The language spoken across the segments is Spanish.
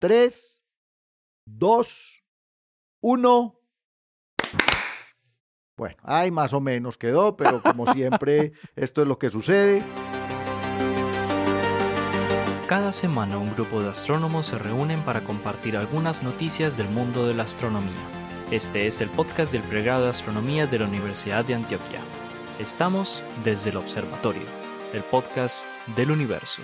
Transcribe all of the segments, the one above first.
3, 2, 1. Bueno, ahí más o menos quedó, pero como siempre, esto es lo que sucede. Cada semana un grupo de astrónomos se reúnen para compartir algunas noticias del mundo de la astronomía. Este es el podcast del pregrado de astronomía de la Universidad de Antioquia. Estamos desde el observatorio, el podcast del universo.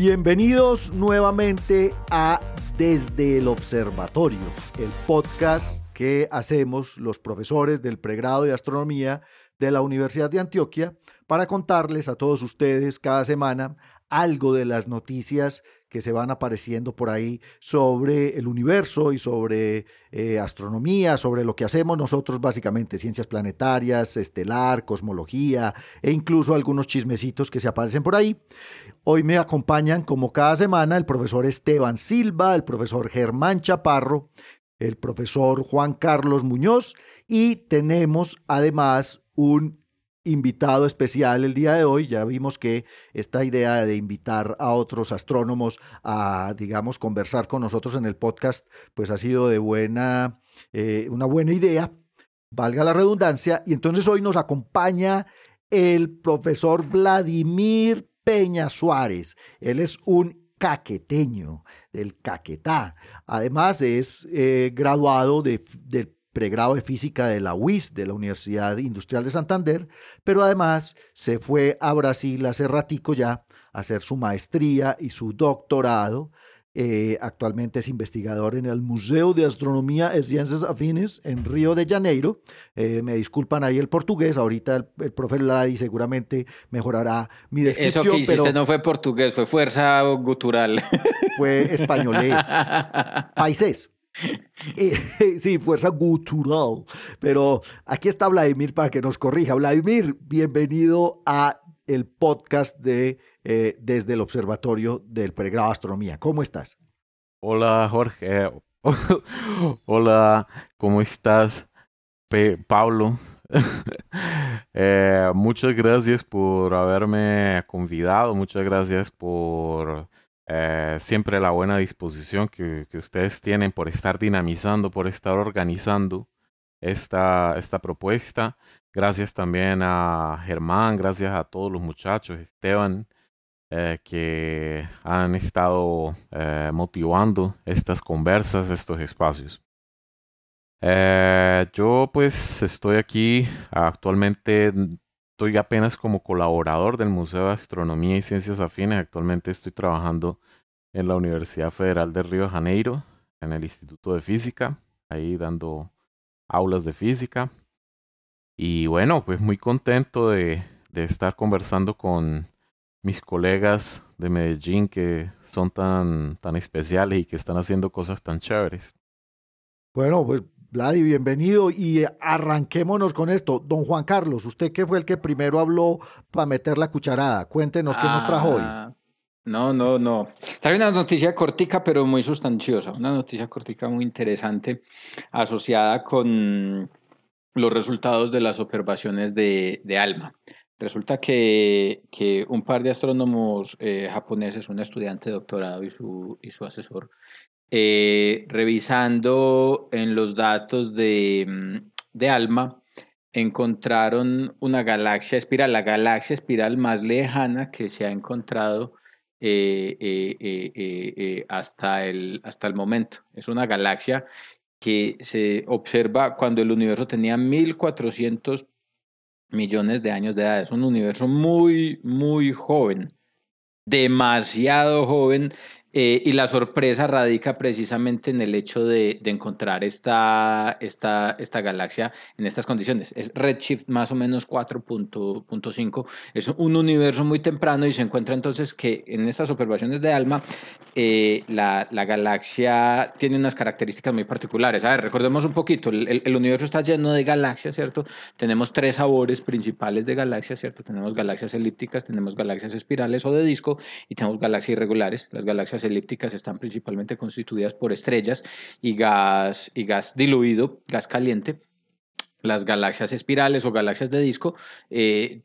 Bienvenidos nuevamente a Desde el Observatorio, el podcast que hacemos los profesores del pregrado de astronomía de la Universidad de Antioquia para contarles a todos ustedes cada semana algo de las noticias que se van apareciendo por ahí sobre el universo y sobre eh, astronomía, sobre lo que hacemos nosotros básicamente, ciencias planetarias, estelar, cosmología e incluso algunos chismecitos que se aparecen por ahí. Hoy me acompañan como cada semana el profesor Esteban Silva, el profesor Germán Chaparro, el profesor Juan Carlos Muñoz y tenemos además un invitado especial el día de hoy. Ya vimos que esta idea de invitar a otros astrónomos a, digamos, conversar con nosotros en el podcast, pues ha sido de buena, eh, una buena idea, valga la redundancia. Y entonces hoy nos acompaña el profesor Vladimir Peña Suárez. Él es un caqueteño del Caquetá. Además es eh, graduado de, del pregrado de física de la UIS, de la Universidad Industrial de Santander, pero además se fue a Brasil hace ratico ya a hacer su maestría y su doctorado. Eh, actualmente es investigador en el Museo de Astronomía y Ciencias Afines en Río de Janeiro. Eh, me disculpan ahí el portugués, ahorita el, el profe Ladi seguramente mejorará mi descripción. Eso que hiciste no fue portugués, fue fuerza gutural. Fue españolés, paisés. sí, fuerza gutural. Pero aquí está Vladimir para que nos corrija. Vladimir, bienvenido a el podcast de eh, desde el Observatorio del Pregrado de Astronomía. ¿Cómo estás? Hola, Jorge. Hola, ¿cómo estás? Pablo. eh, muchas gracias por haberme convidado, muchas gracias por eh, siempre la buena disposición que, que, ustedes tienen por estar dinamizando, por estar organizando esta, esta propuesta. Gracias también a Germán, gracias a todos los muchachos, Esteban, eh, que han estado eh, motivando estas conversas, estos espacios. Eh, yo pues estoy aquí actualmente Estoy apenas como colaborador del Museo de Astronomía y Ciencias Afines. Actualmente estoy trabajando en la Universidad Federal de Río de Janeiro, en el Instituto de Física, ahí dando aulas de física. Y bueno, pues muy contento de estar conversando con mis colegas de Medellín que son tan, tan especiales y que están haciendo cosas tan chéveres. Bueno, pues Vladi, bienvenido y arranquémonos con esto. Don Juan Carlos, usted que fue el que primero habló para meter la cucharada, cuéntenos qué nos trajo hoy. Ah, no, no, no. Trae una noticia cortica pero muy sustanciosa, una noticia cortica muy interesante asociada con los resultados de las observaciones de, de ALMA. Resulta que, que, un par de astrónomos eh, japoneses, un estudiante de doctorado y su, y su asesor, eh, revisando en los datos de, mm, de ALMA, encontraron una galaxia espiral, la galaxia espiral más lejana que se ha encontrado eh, eh, hasta, el, hasta el momento. Es una galaxia que se observa cuando el universo tenía 1400 millones de años de edad. Es un universo muy, muy joven, demasiado joven eh, y la sorpresa radica precisamente en el hecho de, encontrar esta, esta, esta, galaxia en estas condiciones. Es redshift más o menos 4.5. Es un universo muy temprano y se encuentra entonces que en estas observaciones de ALMA eh, la, la, galaxia tiene unas características muy particulares. A ver, recordemos un poquito, el, el, universo está lleno de galaxias, ¿cierto? Tenemos tres sabores principales de galaxias, ¿cierto? Tenemos galaxias elípticas, tenemos galaxias espirales o de disco y tenemos galaxias irregulares. Las galaxias elípticas están principalmente constituidas por estrellas y gas, y gas diluido, gas caliente. las galaxias espirales o galaxias de disco eh,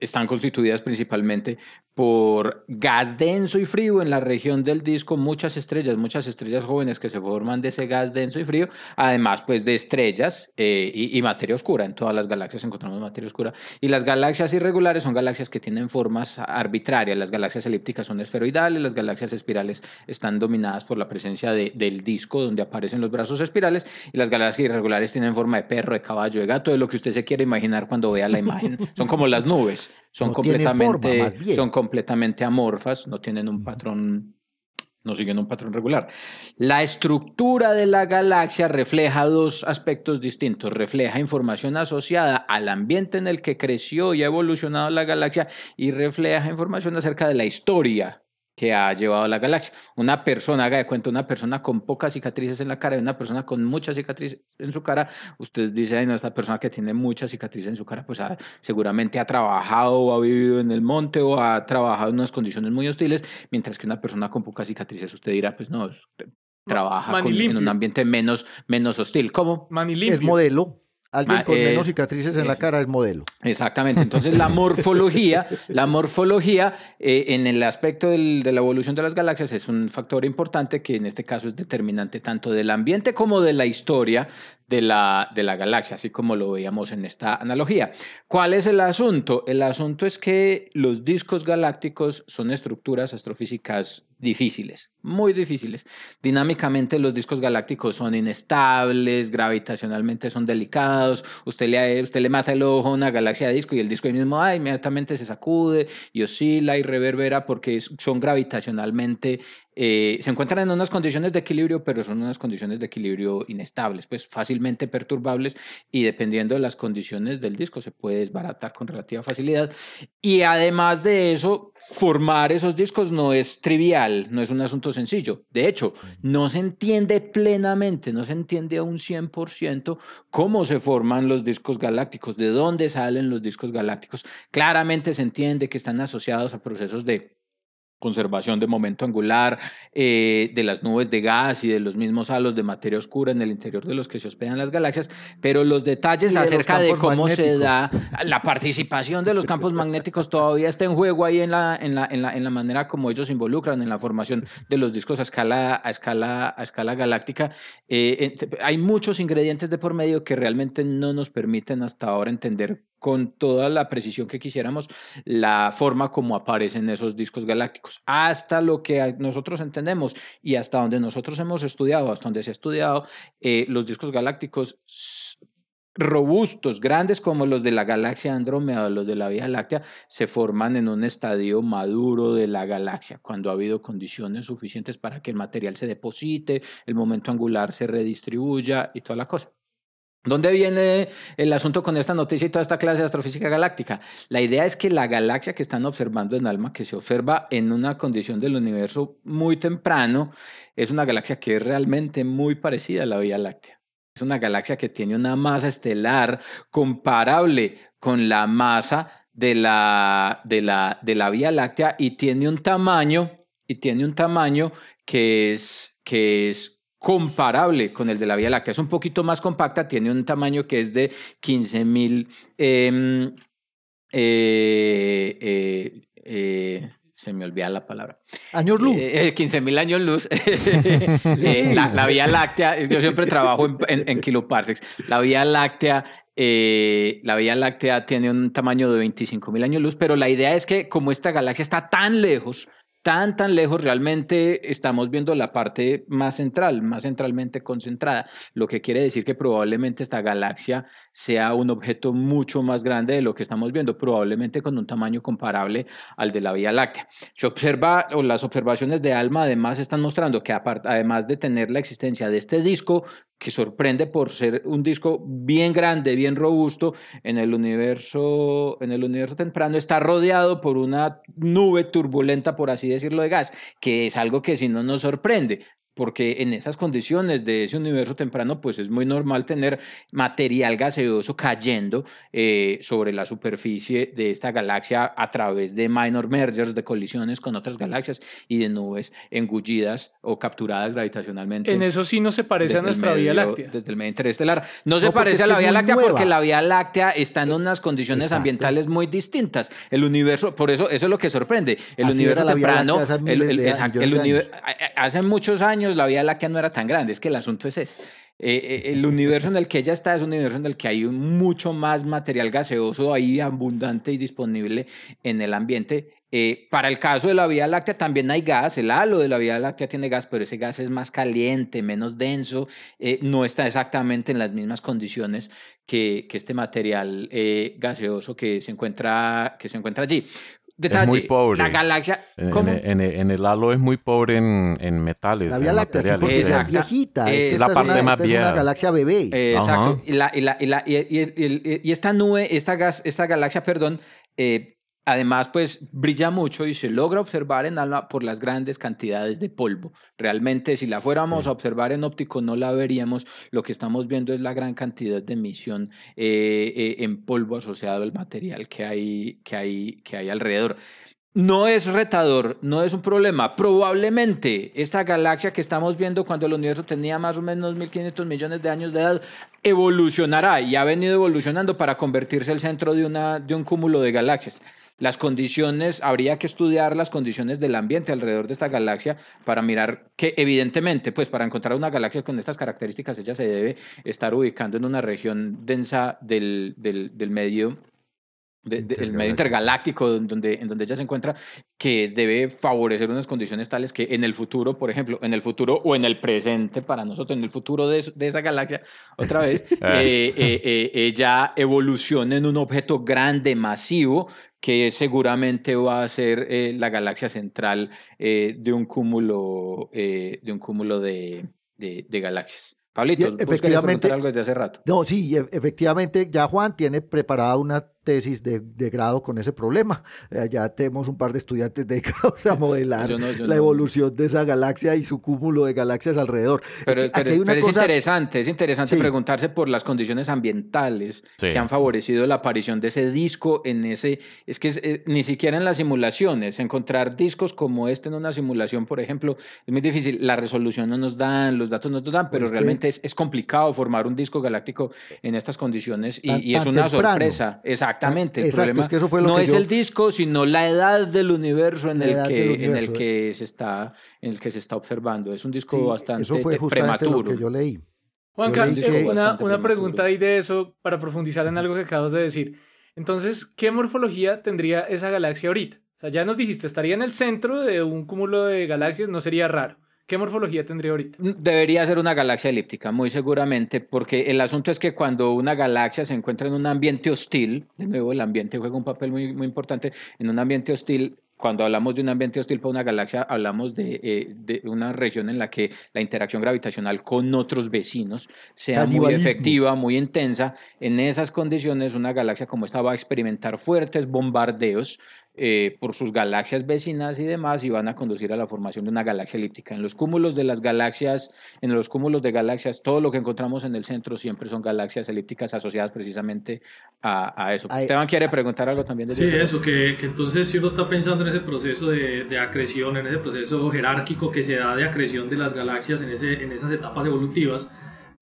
están constituidas principalmente por gas denso y frío en la región del disco, muchas estrellas, muchas estrellas jóvenes que se forman de ese gas denso y frío, además pues de estrellas eh, y, materia oscura. En todas las galaxias encontramos materia oscura. Y las galaxias irregulares son galaxias que tienen formas arbitrarias. Las galaxias elípticas son esferoidales, las galaxias espirales están dominadas por la presencia de, del disco donde aparecen los brazos espirales y las galaxias irregulares tienen forma de perro, de caballo, de gato, de lo que usted se quiere imaginar cuando vea la imagen. Son como las nubes, son completamente... son completamente amorfas, no tienen un patrón, no siguen un patrón regular. La estructura de la galaxia refleja dos aspectos distintos. Refleja información asociada al ambiente en el que creció y ha evolucionado la galaxia y refleja información acerca de la historia que ha llevado a la galaxia. Una persona, haga de cuenta, una persona con pocas cicatrices en la cara y una persona con muchas cicatrices en su cara, usted dice, ay, no, esta persona que tiene muchas cicatrices en su cara, pues seguramente ha trabajado o ha vivido en el monte o ha trabajado en unas condiciones muy hostiles, mientras que una persona con pocas cicatrices, usted dirá, pues no, trabaja en un ambiente menos, menos hostil. ¿Cómo? Es modelo. Alguien con menos eh, cicatrices en la eh, cara es modelo. Exactamente. Entonces la morfología, la morfología eh, en el aspecto de la evolución de las galaxias es un factor importante que en este caso es determinante tanto del ambiente como de la historia de la, de la galaxia, así como lo veíamos en esta analogía. ¿Cuál es el asunto? El asunto es que los discos galácticos son estructuras astrofísicas difíciles, muy difíciles. Dinámicamente los discos galácticos son inestables, gravitacionalmente son delicados, usted le, usted le mata el ojo a una galaxia de disco y el disco mismo ah, inmediatamente se sacude y oscila y reverbera porque son gravitacionalmente eh, se encuentran en unas condiciones de equilibrio, pero son unas condiciones de equilibrio inestables, pues fácilmente perturbables y dependiendo de las condiciones del disco se puede desbaratar con relativa facilidad. Y además de eso, formar esos discos no es trivial, no es un asunto sencillo. De hecho, no se entiende plenamente, no se entiende a un 100% cómo se forman los discos galácticos, de dónde salen los discos galácticos. Claramente se entiende que están asociados a procesos de conservación de momento angular, eh, de las nubes de gas y de los mismos halos de materia oscura en el interior de los que se hospedan las galaxias, pero los detalles acerca de, cómo se da la participación de los campos magnéticos todavía está en juego ahí en la, en la, en la, en la manera como ellos se involucran en la formación de los discos a escala, a escala, a escala galáctica. Eh, hay muchos ingredientes de por medio que realmente no nos permiten hasta ahora entender con toda la precisión que quisiéramos la forma como aparecen esos discos galácticos. Hasta lo que nosotros entendemos y hasta donde nosotros hemos estudiado, hasta donde se ha estudiado, eh, los discos galácticos robustos, grandes como los de la galaxia Andrómeda, los de la Vía Láctea, se forman en un estadio maduro de la galaxia, cuando ha habido condiciones suficientes para que el material se deposite, el momento angular se redistribuya y toda la cosa. ¿Dónde viene el asunto con esta noticia y toda esta clase de astrofísica galáctica? La idea es que la galaxia que están observando en ALMA, que se observa en una condición del universo muy temprano, es una galaxia que es realmente muy parecida a la Vía Láctea. Es una galaxia que tiene una masa estelar comparable con la masa de la, de la, de la Vía Láctea y tiene un tamaño, y tiene un tamaño que es, que es comparable con el de la Vía Láctea. Es un poquito más compacta, tiene un tamaño que es de 15 mil... Em, eh, eh, eh, se me olvida la palabra. Años luz. 15 mil años luz. la, Vía Láctea, yo siempre trabajo en, en, kiloparsecs. La Vía Láctea la Vía Láctea tiene un tamaño de 25 mil años luz, pero la idea es que como esta galaxia está tan lejos, tan, tan lejos, realmente estamos viendo la parte más central, más centralmente concentrada, lo que quiere decir que probablemente esta galaxia sea un objeto mucho más grande de lo que estamos viendo, probablemente con un tamaño comparable al de la Vía Láctea. Se observa, o las observaciones de ALMA además están mostrando que además de tener la existencia de este disco, que sorprende por ser un disco bien grande, bien robusto, en el universo, en el universo temprano está rodeado por una nube turbulenta, por así decirlo, de gas, que es algo que si no nos sorprende. Porque en esas condiciones de ese universo temprano, pues es muy normal tener material gaseoso cayendo eh, sobre la superficie de esta galaxia a través de minor mergers, de colisiones con otras galaxias y de nubes engullidas o capturadas gravitacionalmente. En eso sí no se parece a nuestra Vía Láctea. Desde el medio interestelar. No, se parece a la Vía Láctea porque la Vía Láctea está en unas condiciones ambientales muy distintas. El universo, por eso, eso es lo que sorprende. El universo temprano, hace muchos años la Vía Láctea no era tan grande, es que el asunto es ese. Eh, eh, el universo en el que ella está es un universo en el que hay mucho más material gaseoso ahí abundante y disponible en el ambiente. Eh, para el caso de la Vía Láctea también hay gas, el halo de la Vía Láctea tiene gas, pero ese gas es más caliente, menos denso, no está exactamente en las mismas condiciones que, que este material gaseoso que se, encuentra, que se encuentra allí es muy pobre. La galaxia. En, el halo es muy pobre en, metales. La Vía Láctea es viejita. Es, la parte más vieja. Es una galaxia bebé. exacto. Y, la, y, la, y, y, esta nube, esta, gas, esta galaxia, perdón, eh, Además, pues brilla mucho y se logra observar en alma por las grandes cantidades de polvo. Realmente, si la fuéramos a observar en óptico, no la veríamos. Lo que estamos viendo es la gran cantidad de emisión eh, eh, en polvo asociado al material que hay, que hay, que hay alrededor. No es retador, no es un problema. Probablemente esta galaxia que estamos viendo cuando el universo tenía más o menos 1.500 millones de años de edad evolucionará y ha venido evolucionando para convertirse en el centro de, una, de un cúmulo de galaxias las condiciones, habría que estudiar las condiciones del ambiente alrededor de esta galaxia para mirar que evidentemente, pues para encontrar una galaxia con estas características, ella se debe estar ubicando en una región densa del, del, del medio el medio intergaláctico donde, en donde ella se encuentra, que debe favorecer unas condiciones tales que en el futuro, por ejemplo, en el futuro o en el presente para nosotros, en el futuro de, de esa galaxia, otra vez, ah. eh, eh, eh, ella evolucione en un objeto grande, masivo, que seguramente va a ser la galaxia central de un cúmulo, de, un cúmulo de, de galaxias. Pablito, efectivamente, algo desde hace rato. No, sí, e, efectivamente, ya Juan tiene preparada una tesis de, de, grado con ese problema. Eh, ya tenemos un par de estudiantes dedicados a modelar la evolución de esa galaxia y su cúmulo de galaxias alrededor. Pero, es, interesante, es interesante preguntarse por las condiciones ambientales que han favorecido la aparición de ese disco en ese... Es que eh, ni siquiera en las simulaciones, encontrar discos como este en una simulación, por ejemplo, es muy difícil. La resolución no nos dan, los datos no nos dan, pero pues realmente es, es, complicado formar un disco galáctico en estas condiciones y, es una sorpresa. Exacto Exactamente. El problema no es el disco, sino la edad del universo en el que en el que se está en el que se está observando. Es un disco bastante eso fue prematuro. Lo que yo leí. Juanca, eh, una, una pregunta ahí de eso para profundizar en algo que acabas de decir. Entonces, ¿qué morfología tendría esa galaxia ahorita? O sea, ya nos dijiste, estaría en el centro de un cúmulo de galaxias, no sería raro. ¿Qué morfología tendría ahorita? Mm, debería ser una galaxia elíptica, muy seguramente, porque el asunto es que cuando una galaxia se encuentra en un ambiente hostil, de nuevo el ambiente juega un papel muy, muy importante, en un ambiente hostil cuando hablamos de un ambiente hostil para una galaxia, hablamos de, eh, de, una región en la que la interacción gravitacional con otros vecinos sea muy efectiva, muy intensa. En esas condiciones, una galaxia como esta va a experimentar fuertes bombardeos eh, por sus galaxias vecinas y demás y van a conducir a la formación de una galaxia elíptica. En los cúmulos de las galaxias, en los cúmulos de galaxias, todo lo que encontramos en el centro siempre son galaxias elípticas asociadas precisamente a, eso. Esteban quiere preguntar algo también. De sí, eso, que, que, entonces si uno está pensando en ese proceso de, de, acreción, en ese proceso jerárquico que se da de acreción de las galaxias en, ese, en esas etapas evolutivas,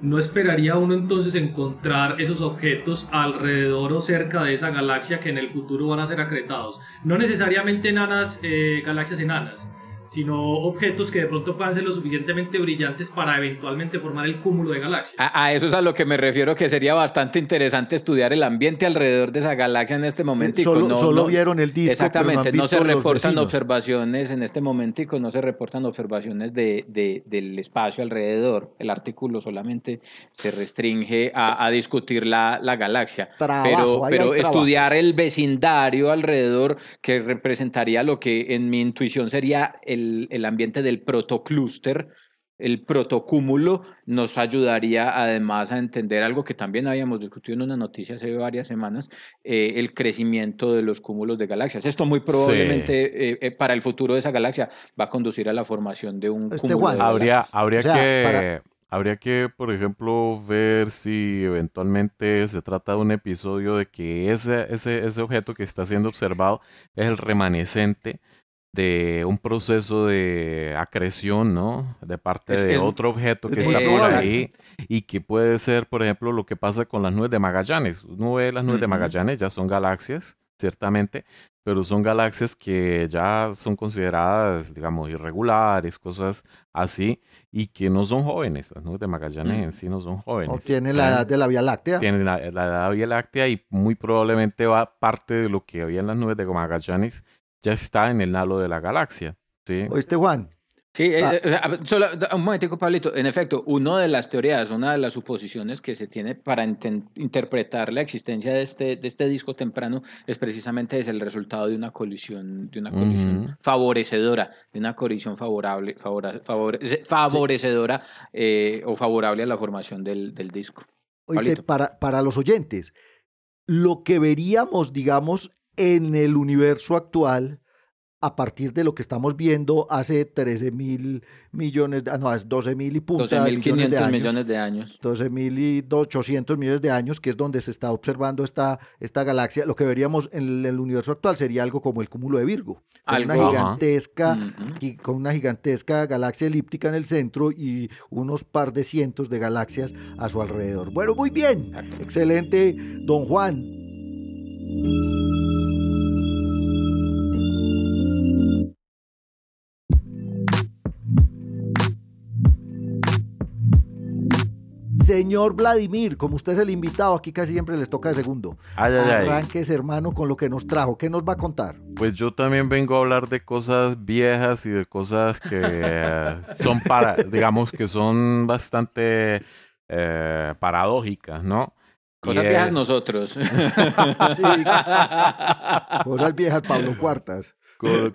¿No esperaría uno entonces encontrar esos objetos alrededor o cerca de esa galaxia que en el futuro van a ser acretados? No necesariamente enanas, eh, galaxias enanas, sino objetos que de pronto puedan ser lo suficientemente brillantes para eventualmente formar el cúmulo de galaxias. A, eso es a lo que me refiero, que sería bastante interesante estudiar el ambiente alrededor de esa galaxia en este momento. Solo, no, solo vieron el disco. Exactamente, no, se reportan observaciones en este momento y no se reportan observaciones de, de, del espacio alrededor. El artículo solamente se restringe a, a discutir la, la galaxia. pero pero estudiar el vecindario alrededor, que representaría lo que en mi intuición sería el el, ambiente del protoclúster, el protocúmulo nos ayudaría además a entender algo que también habíamos discutido en una noticia hace varias semanas, eh, el crecimiento de los cúmulos de galaxias. Esto muy probablemente eh, eh, para el futuro de esa galaxia va a conducir a la formación de un este cúmulo. habría, habría que... Habría que, por ejemplo, ver si eventualmente se trata de un episodio de que ese, ese, ese objeto que está siendo observado es el remanescente de un proceso de acreción, ¿no? De parte de otro objeto que está por ahí y que puede ser, por ejemplo, lo que pasa con las nubes de Magallanes. Uno ve las nubes de Magallanes, ya son galaxias, ciertamente, pero son galaxias que ya son consideradas, digamos, irregulares, cosas así, y que no son jóvenes. Las nubes de Magallanes mm. en sí no son jóvenes. O tienen la edad de la Vía Láctea. Tienen la, la edad de la Vía Láctea y muy probablemente va parte de lo que había en las nubes de Magallanes ya está en el halo de la galaxia. ¿sí? ¿Oíste, Juan? Sí, eh, ah. eh, solo un momentico, Pablito. En efecto, una de las teorías, una de las suposiciones que se tiene para interpretar la existencia de este, de este disco temprano es precisamente es el resultado de una colisión, de una colisión favorecedora, de una colisión favorable, favorecedora eh, o favorable a la formación del, del disco. Oíste, para, para los oyentes, lo que veríamos, digamos, en el universo actual, a partir de lo que estamos viendo hace 13 mil millones, de, ah, no, es 12 mil y punta millones, de años, millones de años. 12 mil y 800 millones de años, que es donde se está observando esta, esta galaxia. Lo que veríamos en el, universo actual sería algo como el cúmulo de Virgo, una gigantesca, con una gigantesca galaxia elíptica en el centro y unos par de cientos de galaxias a su alrededor. Bueno, muy bien, excelente, don Juan. Señor Vladimir, como usted es el invitado, aquí casi siempre les toca de segundo. Ay, Arranques, hermano, con lo que nos trajo. ¿Qué nos va a contar? Pues yo también vengo a hablar de cosas viejas y de cosas que eh, son para, digamos que son bastante eh, paradójicas, ¿no? Cosas viejas nosotros. sí, cosas viejas Pablo Cuartas.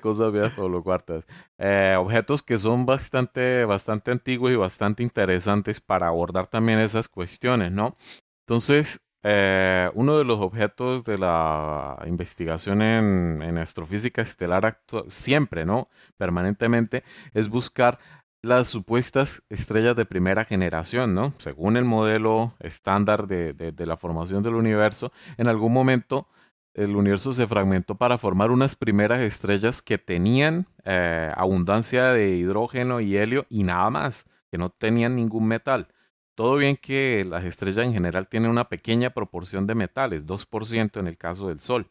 Cosas viejas Pablo Cuartas. Eh, objetos que son bastante, bastante antiguos y bastante interesantes para abordar también esas cuestiones, ¿no? Entonces, eh, uno de los objetos de la investigación en, en astrofísica estelar siempre, ¿no? Permanentemente, es buscar las supuestas estrellas de primera generación, ¿no? Según el modelo estándar de, de, la formación del universo, en algún momento el universo se fragmentó para formar unas primeras estrellas que tenían eh, abundancia de hidrógeno y helio y nada más, que no tenían ningún metal. Todo bien que las estrellas en general tienen una pequeña proporción de metales, 2% en el caso del Sol,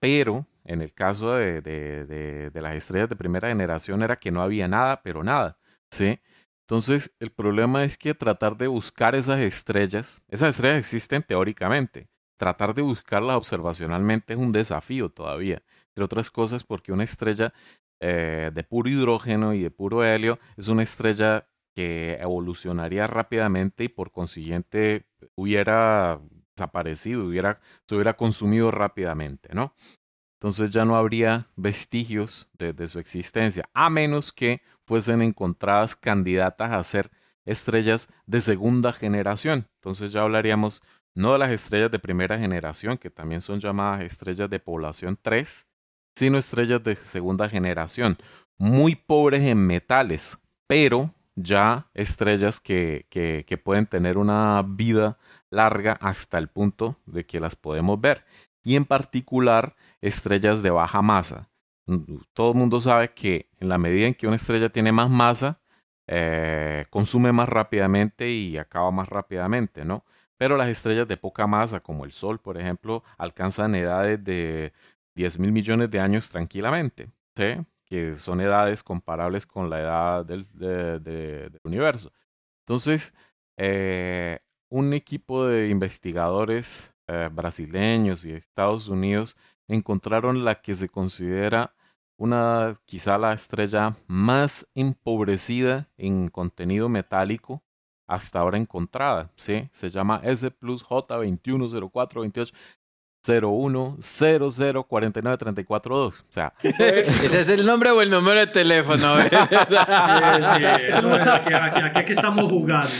pero en el caso de, de, de las estrellas de primera generación era que no había nada, pero nada. ¿Sí? Entonces, el problema es que tratar de buscar esas estrellas, esas estrellas existen teóricamente, tratar de buscarlas observacionalmente es un desafío todavía, entre otras cosas porque una estrella eh, de puro hidrógeno y de puro helio es una estrella que evolucionaría rápidamente y por consiguiente hubiera desaparecido, hubiera, se hubiera consumido rápidamente, ¿no? Entonces ya no habría vestigios de su existencia, a menos que fuesen encontradas candidatas a ser estrellas de segunda generación. Entonces ya hablaríamos no de las estrellas de primera generación, que también son llamadas estrellas de población 3, sino estrellas de segunda generación, muy pobres en metales, pero ya estrellas que, que, que pueden tener una vida larga hasta el punto de que las podemos ver. Y en particular estrellas de baja masa, todo el mundo sabe que en la medida en que una estrella tiene más masa, eh, consume más rápidamente y acaba más rápidamente, ¿no? Pero las estrellas de poca masa, como el Sol, por ejemplo, alcanzan edades de 10 mil millones de años tranquilamente, ¿sí? Que son edades comparables con la edad del, universo. Entonces, eh, un equipo de investigadores eh, brasileños y Estados Unidos encontraron la que se considera una quizá la estrella más empobrecida en contenido metálico hasta ahora encontrada, ¿sí? Se llama S plus J210428. 01 00 49 34 2. O sea, ¿ese es el nombre o el número de teléfono? sí, sí, aquí, aquí, aquí, estamos jugando.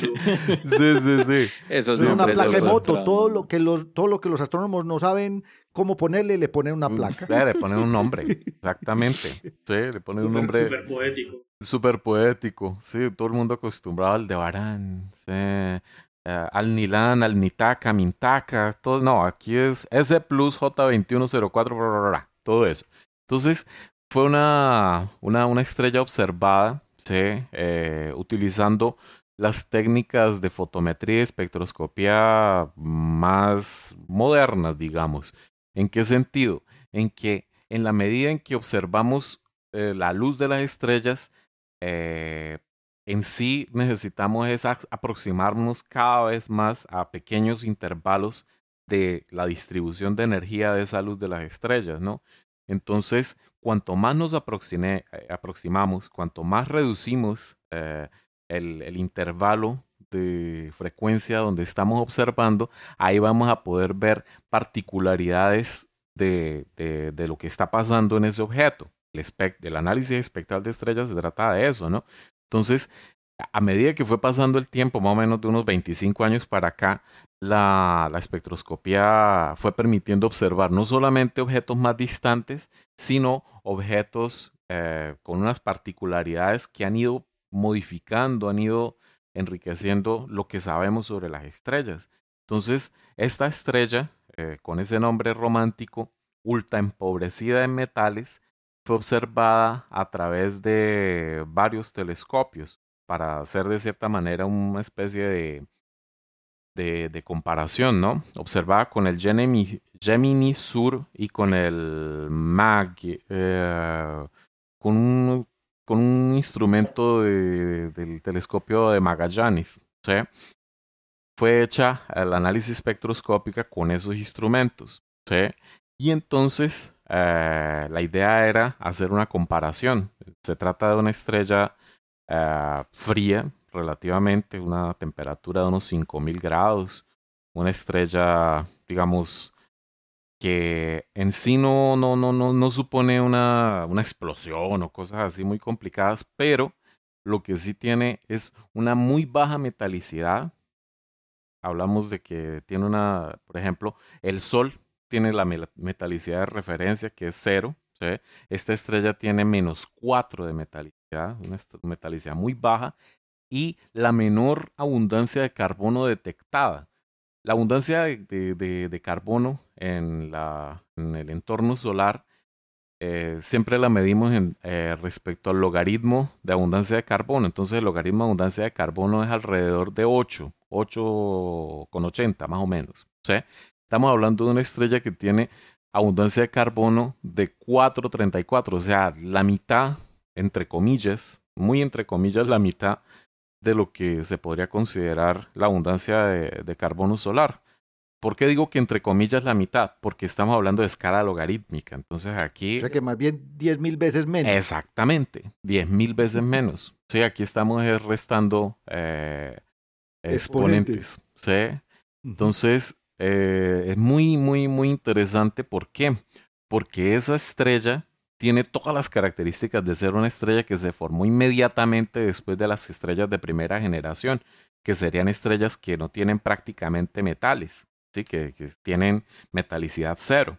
Sí, sí, sí. Eso es una placa de moto. Todo lo, que los, todo lo que los astrónomos no saben cómo ponerle, le ponen una placa. Sí, le ponen un nombre, exactamente. Sí, le ponen un nombre. Súper poético. Súper poético, sí, todo el mundo acostumbrado al de Barán, sí, uh, al Nilan, al Nitaka, Mintaka, todo, no, aquí es S plus J2104, todo eso. Entonces, fue una, una, una estrella observada, ¿sí? Eh, utilizando las técnicas de fotometría y espectroscopía más modernas, digamos. ¿En qué sentido? En que en la medida en que observamos eh, la luz de las estrellas, eh, en sí necesitamos es aproximarnos cada vez más a pequeños intervalos de la distribución de energía de esa luz de las estrellas, ¿no? Entonces, cuanto más nos eh, aproximamos, cuanto más reducimos el, intervalo de frecuencia donde estamos observando, ahí vamos a poder ver particularidades de, de, lo que está pasando en ese objeto. El, el análisis espectral de estrellas se trata de eso, ¿no? Entonces, a medida que fue pasando el tiempo, más o menos de unos 25 años para acá, la, la, espectroscopía fue permitiendo observar no solamente objetos más distantes, sino objetos eh, con unas particularidades que han ido modificando, han ido enriqueciendo lo que sabemos sobre las estrellas. Entonces, esta estrella, eh, con ese nombre romántico, ultra empobrecida en metales, fue observada a través de varios telescopios para hacer de cierta manera una especie de, de, comparación, ¿no? Observada con el Gemini, Gemini Sur y con el MAG, eh, con, un, con un instrumento de, del telescopio de Magallanes. Fue hecha el análisis espectroscópica con esos instrumentos. Y entonces eh, la idea era hacer una comparación. Se trata de una estrella eh, fría relativamente, una temperatura de unos 5000 grados, una estrella, digamos, que en sí no, no, no, no, no supone una, una explosión o cosas así muy complicadas, pero lo que sí tiene es una muy baja metalicidad. Hablamos de que tiene una, por ejemplo, el Sol tiene la metalicidad de referencia que es cero. Esta estrella tiene menos 4 de metalicidad, una metalicidad muy baja y la menor abundancia de carbono detectada. La abundancia de, carbono en, el entorno solar eh, siempre la medimos en, eh, respecto al logaritmo de abundancia de carbono. Entonces el logaritmo de abundancia de carbono es alrededor de 8, 8,80 más o menos. ¿sí? Estamos hablando de una estrella que tiene abundancia de carbono de 4,34, o sea, la mitad, entre comillas, muy entre comillas, la mitad de lo que se podría considerar la abundancia de, de carbono solar. ¿Por qué digo que entre comillas la mitad? Porque estamos hablando de escala logarítmica. Entonces aquí... O sea que más bien 10.000 veces menos. Exactamente, 10.000 veces menos. Sí, aquí estamos restando eh, exponentes. exponentes. ¿sí? Entonces, eh, es muy, muy, muy interesante. ¿Por qué? Porque esa estrella tiene todas las características de ser una estrella que se formó inmediatamente después de las estrellas de primera generación, que serían estrellas que no tienen prácticamente metales, ¿sí? que, tienen metalicidad cero.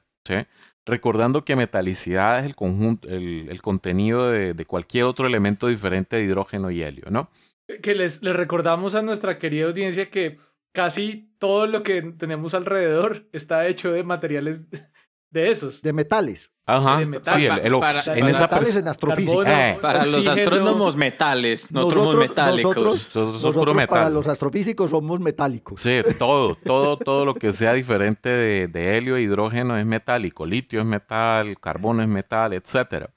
Recordando que metalicidad es el, conjunto, el, contenido de, cualquier otro elemento diferente de hidrógeno y helio, ¿no? Que les recordamos a nuestra querida audiencia que casi todo lo que tenemos alrededor está hecho de materiales de esos. De metales. Ajá. De metal. Sí, el, el para, en esa metales en astrofísica. Eh, para los astrónomos metales, nosotros, somos metálicos. Nosotros, nosotros, nosotros metal. para los astrofísicos somos metálicos. Sí, todo, todo, todo lo que sea diferente de, de helio e hidrógeno es metálico, litio es metal, carbono es metal, etc.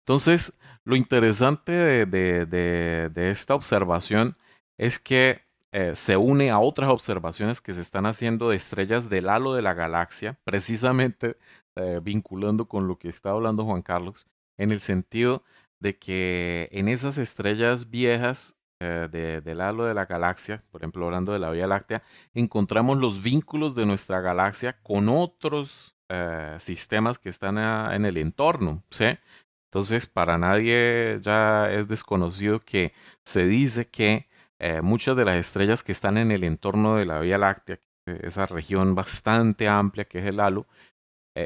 Entonces, lo interesante de, de, de, de esta observación es que eh, se une a otras observaciones que se están haciendo de estrellas del halo de la galaxia, precisamente eh, vinculando con lo que está hablando Juan Carlos, en el sentido de que en esas estrellas viejas eh, del halo de la galaxia, por ejemplo, hablando de la Vía Láctea, encontramos los vínculos de nuestra galaxia con otros eh, sistemas que están en el entorno, ¿sí? Entonces, para nadie ya es desconocido que se dice que muchas de las estrellas que están en el entorno de la Vía Láctea, esa región bastante amplia que es el halo,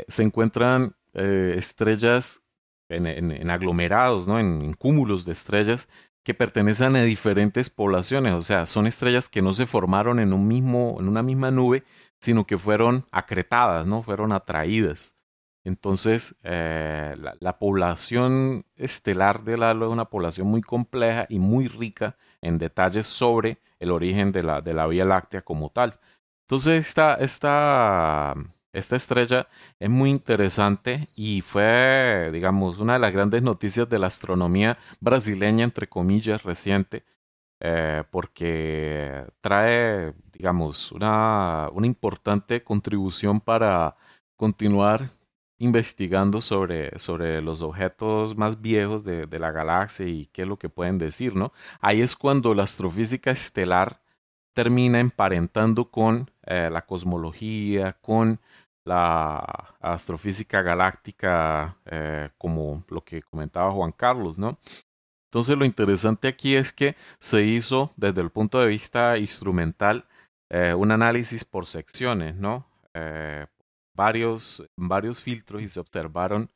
se encuentran estrellas en, aglomerados, ¿no? en, cúmulos de estrellas que pertenecen a diferentes poblaciones, o sea, son estrellas que no se formaron en, un mismo, en una misma nube, sino que fueron acretadas, ¿no? Fueron atraídas. Entonces, eh, la, población estelar del halo es una población muy compleja y muy rica en detalles sobre el origen de la, de la Vía Láctea como tal. Entonces, esta, esta esta estrella es muy interesante y fue, digamos, una de las grandes noticias de la astronomía brasileña, entre comillas, reciente, eh, porque trae, digamos, una, una importante contribución para continuar investigando sobre, sobre los objetos más viejos de, de, la galaxia y qué es lo que pueden decir, ¿no? Ahí es cuando la astrofísica estelar termina emparentando con eh, la cosmología, con la astrofísica galáctica, eh, como lo que comentaba Juan Carlos, ¿no? Entonces lo interesante aquí es que se hizo desde el punto de vista instrumental eh, un análisis por secciones, ¿no? Eh, varios, varios filtros y se observaron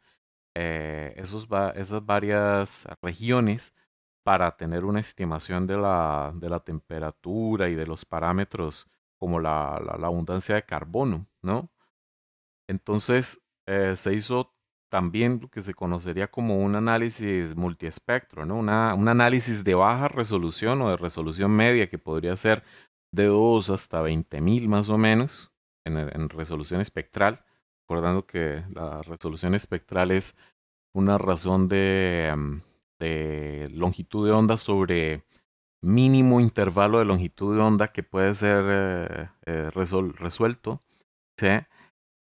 esos, esas varias regiones para tener una estimación de la, de la temperatura y de los parámetros como la, la abundancia de carbono, ¿no? Entonces eh, se hizo también lo que se conocería como un análisis multiespectro, ¿no? Una, un análisis de baja resolución o de resolución media que podría ser de 2 hasta 20.000 más o menos en, resolución espectral, recordando que la resolución espectral es una razón de, mm, de longitud de onda sobre mínimo intervalo de longitud de onda que puede ser eh, eh, resuelto. ¿sí?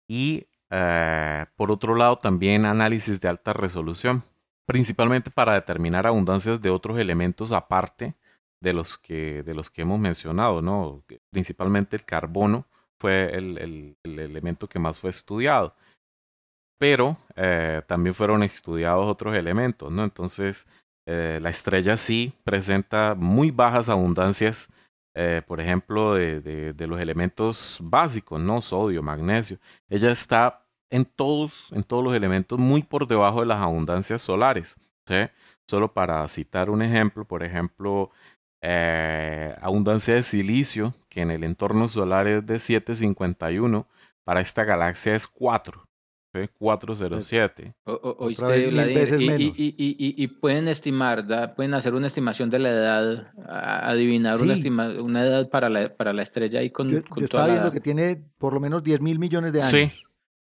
Y eh, por otro lado también análisis de alta resolución, principalmente para determinar abundancias de otros elementos aparte de los que, de los que hemos mencionado, ¿no? principalmente el carbono fue el, el, elemento que más fue estudiado. Pero eh, también fueron estudiados otros elementos, ¿no? Entonces, eh, la estrella sí presenta muy bajas abundancias eh, por ejemplo, de, los elementos básicos, ¿no? Sodio, magnesio. Ella está en todos, en todos los elementos muy por debajo de las abundancias solares. Solo para citar un ejemplo, por ejemplo, eh, abundancia de silicio, que en el entorno solar es de 751, para esta galaxia es 4. 407. y, pueden estimar, pueden hacer una estimación de la edad, adivinar una, una edad para la, para la estrella y con, yo, estaba viendo que tiene por lo menos 10 mil millones de años. Sí.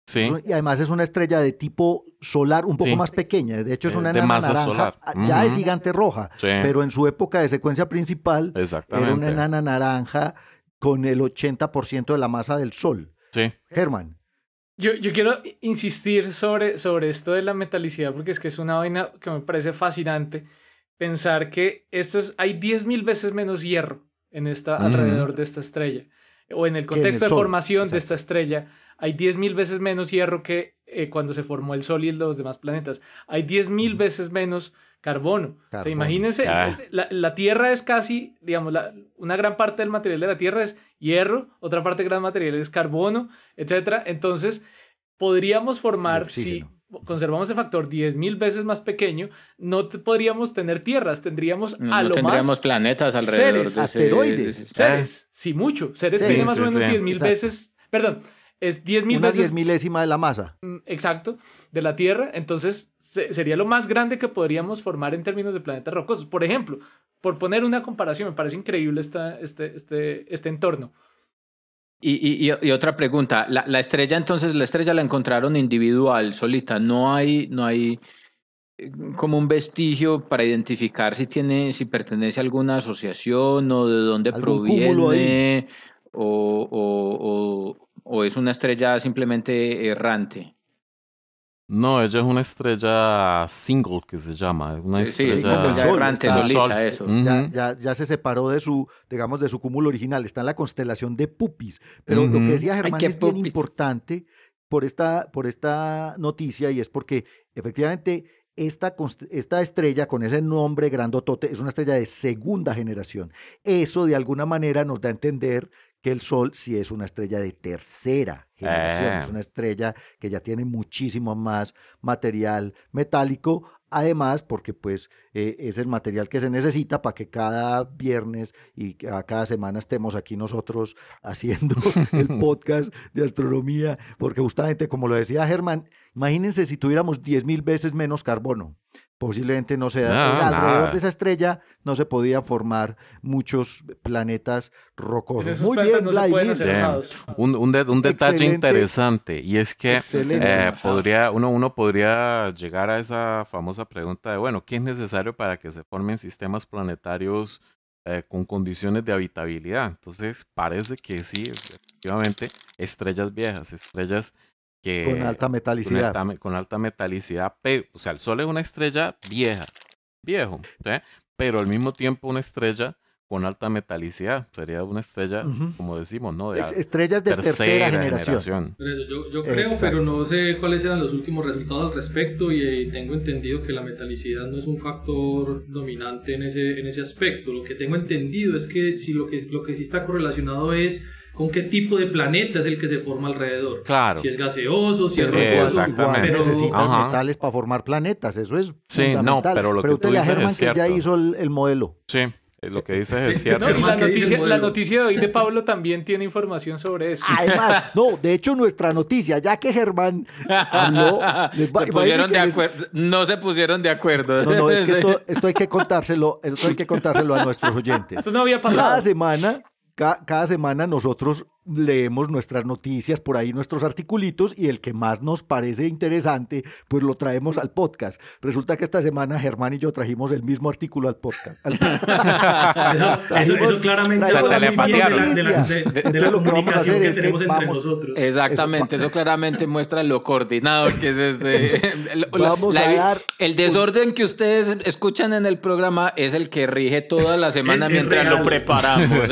Sí. Y además es una estrella de tipo solar un poco más pequeña. De hecho, es eh, una enana naranja. Solar. Ah, ya es gigante roja. Pero en su época de secuencia principal era una enana naranja con el 80% de la masa del Sol. Sí. Germán, yo, yo, quiero insistir sobre, sobre esto de la metalicidad porque es que es una vaina que me parece fascinante pensar que esto es, hay 10.000 veces menos hierro en esta, alrededor de esta estrella o en el contexto de formación de esta estrella hay 10.000 veces menos hierro que eh, cuando se formó el Sol y los demás planetas. Hay 10.000 veces menos carbono. imagínense, la, la, Tierra es casi, digamos, la, una gran parte del material de la Tierra es hierro, otra parte del gran material es carbono, etc. Entonces, podríamos formar, si conservamos el factor 10.000 veces más pequeño, no podríamos tener tierras, tendríamos a lo tendríamos más planetas alrededor seres, de asteroides, seres, sí, mucho, seres tiene más o menos 10.000 veces, perdón, es 10.000 veces. diez milésima de la masa. Mm, exacto, de la Tierra. Entonces, sería lo más grande que podríamos formar en términos de planetas rocosos. Por ejemplo, por poner una comparación, me parece increíble esta, este, este, este entorno. Y, y, otra pregunta, la, la, estrella entonces, la estrella la encontraron individual, solita, no hay, no hay eh, como un vestigio para identificar si tiene, si pertenece a alguna asociación o de dónde proviene o, o, o, o es una estrella simplemente errante. No, ella es una estrella single que se llama. Una estrella sí, errante, solita, eso. ya, ya, se separó de su, digamos, de su cúmulo original. Está en la constelación de Pupis. Pero lo que decía Germán es bien importante por esta, por esta noticia y es porque efectivamente esta, esta, estrella con ese nombre grandotote es una estrella de segunda generación. Eso de alguna manera nos da a entender que el Sol sí es una estrella de tercera generación, es ah. una estrella que ya tiene muchísimo más material metálico, además porque pues eh, es el material que se necesita para que cada viernes y cada semana estemos aquí nosotros haciendo el podcast de astronomía, porque justamente como lo decía Germán, imagínense si tuviéramos 10 mil veces menos carbono posiblemente no se da. alrededor de esa estrella no se podían formar muchos planetas rocosos. Muy bien, un, un, detalle interesante y es que eh, podría, uno, uno podría llegar a esa famosa pregunta de, bueno, ¿qué es necesario para que se formen sistemas planetarios eh, con condiciones de habitabilidad? Entonces, parece que sí, efectivamente, estrellas viejas, estrellas con alta metalicidad. Con alta, metalicidad. o sea, el Sol es una estrella vieja, viejo, pero al mismo tiempo una estrella con alta metalicidad. Sería una estrella, como decimos, ¿no? De Estrellas de tercera, generación. yo, creo, pero no sé cuáles eran los últimos resultados al respecto y, y, tengo entendido que la metalicidad no es un factor dominante en ese, en ese aspecto. Lo que tengo entendido es que si lo que, lo que sí está correlacionado es con qué tipo de planeta es el que se forma alrededor. Claro. Si es gaseoso, si es rocoso. Exactamente. Pero necesitas metales para formar planetas, eso es Sí, no, pero lo que tú dices es cierto. que ya hizo el, modelo. Sí, lo que dices es cierto. y la noticia, de hoy de Pablo también tiene información sobre eso. Además, no, de hecho nuestra noticia, ya que Germán habló... no se pusieron de acuerdo. No, no, es que esto, esto, hay que contárselo, esto hay que contárselo a nuestros oyentes. Eso no había pasado. Cada semana cada, semana nosotros leemos nuestras noticias, por ahí nuestros articulitos y el que más nos parece interesante, pues lo traemos al podcast. Resulta que esta semana Germán y yo trajimos el mismo artículo al podcast. eso, claramente se de la, de, la, comunicación que, tenemos entre nosotros. Exactamente, eso, claramente muestra lo coordinado que es este. vamos a dar, el desorden que ustedes escuchan en el programa es el que rige toda la semana mientras lo preparamos.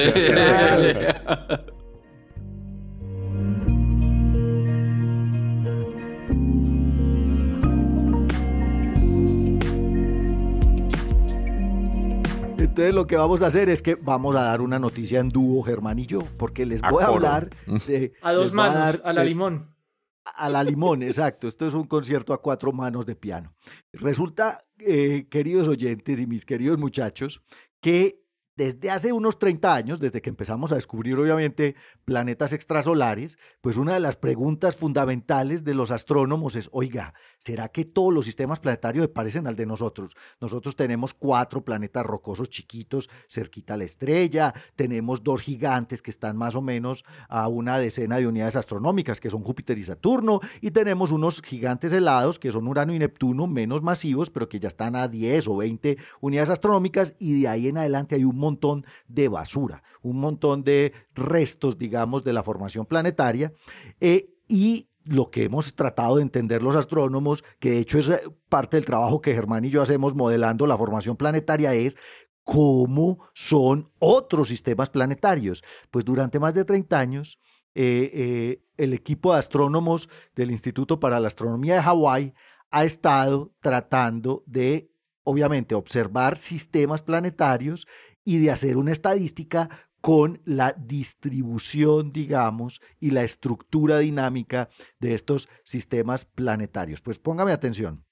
Entonces lo que vamos a hacer es que vamos a dar una noticia en dúo, Germán y yo, porque les voy a, hablar de... A dos manos, a, la limón. A la limón, exacto. Esto es un concierto a cuatro manos de piano. Resulta, eh, queridos oyentes y mis queridos muchachos, que desde hace unos 30 años, desde que empezamos a descubrir obviamente planetas extrasolares, pues una de las preguntas fundamentales de los astrónomos es, oiga, ¿será que todos los sistemas planetarios se parecen al de nosotros? Nosotros tenemos cuatro planetas rocosos chiquitos cerquita a la estrella, tenemos dos gigantes que están más o menos a una decena de unidades astronómicas, que son Júpiter y Saturno, y tenemos unos gigantes helados, que son Urano y Neptuno, menos masivos, pero que ya están a 10 o 20 unidades astronómicas, y de ahí en adelante hay un montón de basura, un montón de restos, digamos, de la formación planetaria. Eh, y lo que hemos tratado de entender los astrónomos, que de hecho es eh, parte del trabajo que Germán y yo hacemos modelando la formación planetaria, es cómo son otros sistemas planetarios. Pues durante más de 30 años, eh, el equipo de astrónomos del Instituto para la Astronomía de Hawái ha estado tratando de, obviamente, observar sistemas planetarios y de hacer una estadística con la distribución, digamos, y la estructura dinámica de estos sistemas planetarios. Pues póngame atención.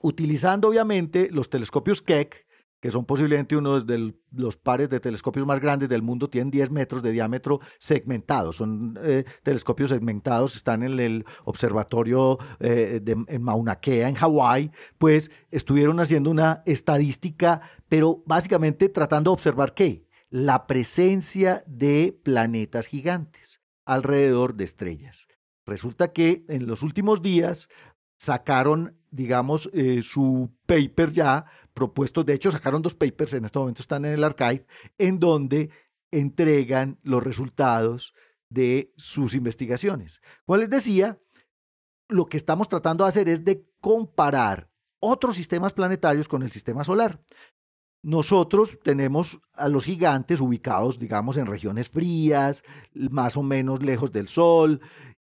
Utilizando obviamente los telescopios Keck, que son posiblemente uno de los pares de telescopios más grandes del mundo, tienen 10 metros de diámetro segmentados. Son eh, telescopios segmentados, están en el observatorio eh, de, en Mauna Kea, en Hawái, pues estuvieron haciendo una estadística, pero básicamente tratando de observar qué? La presencia de planetas gigantes alrededor de estrellas. Resulta que en los últimos días sacaron, digamos, eh, su paper ya propuestos, de hecho sacaron dos papers, en este momento están en el archive, en donde entregan los resultados de sus investigaciones. Como les decía, lo que estamos tratando de hacer es de comparar otros sistemas planetarios con el sistema solar. Nosotros tenemos a los gigantes ubicados, digamos, en regiones frías, más o menos lejos del Sol,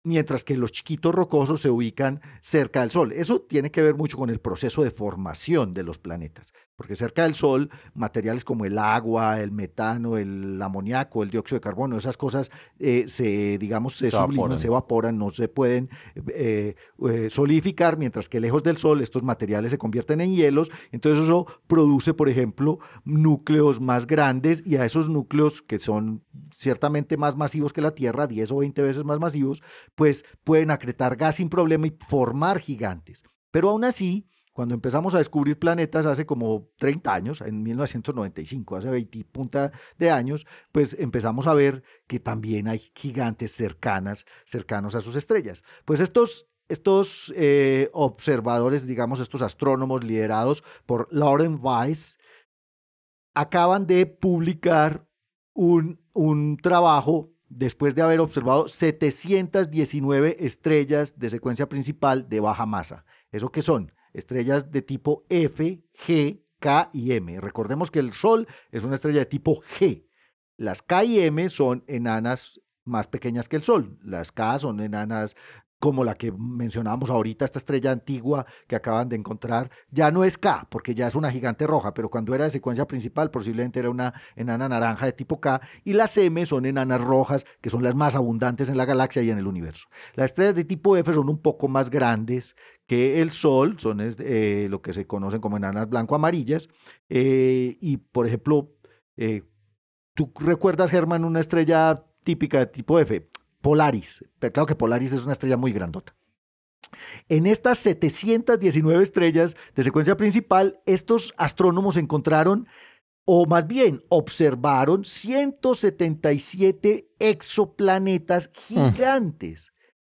mientras que los chiquitos rocosos se ubican cerca del Sol. Eso tiene que ver mucho con el proceso de formación de los planetas porque cerca del Sol, materiales como el agua, el metano, el amoníaco, el dióxido de carbono, esas cosas eh, se, digamos, se, subliman, se evaporan, no se pueden eh, eh, solidificar, mientras que lejos del Sol estos materiales se convierten en hielos, entonces eso produce, por ejemplo, núcleos más grandes y a esos núcleos que son ciertamente más masivos que la Tierra, 10 o 20 veces más masivos, pues pueden acretar gas sin problema y formar gigantes. Pero aún así, cuando empezamos a descubrir planetas hace como 30 años, en 1995, hace 20 punta de años, pues empezamos a ver que también hay gigantes cercanas, cercanos a sus estrellas. Pues estos estos eh, observadores, digamos, estos astrónomos liderados por Lauren Weiss, acaban de publicar un, un, trabajo después de haber observado 719 estrellas de secuencia principal de baja masa. ¿Eso qué son? estrellas de tipo F, G, K y M. Recordemos que el Sol es una estrella de tipo G. Las K y M son enanas más pequeñas que el Sol. Las K son enanas como la que mencionábamos ahorita, esta estrella antigua que acaban de encontrar, ya no es K, porque ya es una gigante roja, pero cuando era de secuencia principal posiblemente era una enana naranja de tipo K, y las M son enanas rojas, que son las más abundantes en la galaxia y en el universo. Las estrellas de tipo F son un poco más grandes que el Sol, son eh, lo que se conocen como enanas blanco-amarillas, eh, y por ejemplo, eh, ¿tú recuerdas, Germán, una estrella típica de tipo F? Polaris. Pero claro que Polaris es una estrella muy grandota. En estas 719 estrellas de secuencia principal, estos astrónomos encontraron, o más bien observaron, 177 exoplanetas mm. gigantes.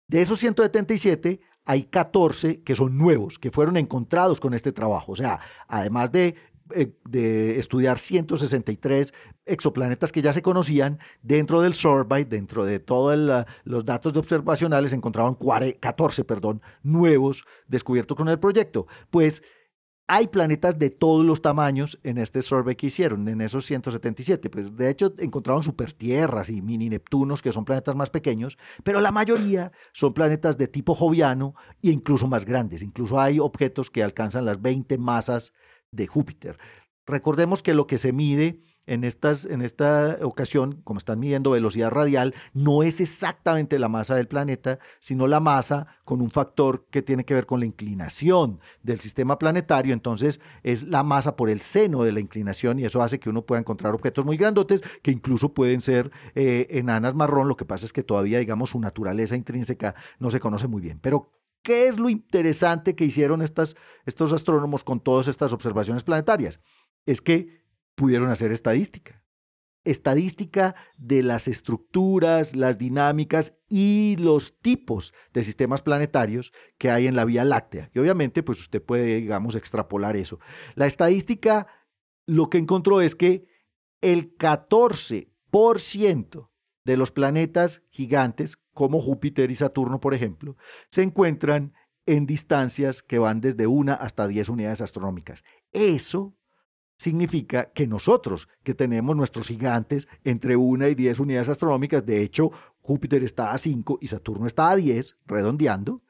De esos 177, hay 14 que son nuevos, que fueron encontrados con este trabajo. O sea, además de eh, de estudiar 163 exoplanetas que ya se conocían, dentro del Sorbite, dentro de todos los datos de observacionales, encontraban 14 perdón, nuevos descubiertos con el proyecto. Pues hay planetas de todos los tamaños en este survey que hicieron, en esos 177. Pues de hecho encontraron supertierras y mini Neptunos, que son planetas más pequeños, pero la mayoría son planetas de tipo joviano e incluso más grandes. Incluso hay objetos que alcanzan las 20 masas de Júpiter. Recordemos que lo que se mide en, estas, en esta ocasión, como están midiendo velocidad radial, no es exactamente la masa del planeta, sino la masa con un factor que tiene que ver con la inclinación del sistema planetario. Entonces es la masa por el seno de la inclinación y eso hace que uno pueda encontrar objetos muy grandotes que incluso pueden ser eh, enanas marrón. Lo que pasa es que todavía, digamos, su naturaleza intrínseca no se conoce muy bien. Pero ¿Qué es lo interesante que hicieron estos astrónomos con todas estas observaciones planetarias? Es que pudieron hacer estadística. Estadística de las estructuras, las dinámicas y los tipos de sistemas planetarios que hay en la Vía Láctea. Y obviamente, pues usted puede, digamos, extrapolar eso. La estadística lo que encontró es que el 14% de los planetas gigantes como Júpiter y Saturno, por ejemplo, se encuentran en distancias que van desde una hasta 10 unidades astronómicas. Eso significa que nosotros, que tenemos nuestros gigantes entre una y 10 unidades astronómicas, de hecho, Júpiter está a 5 y Saturno está a 10, redondeando,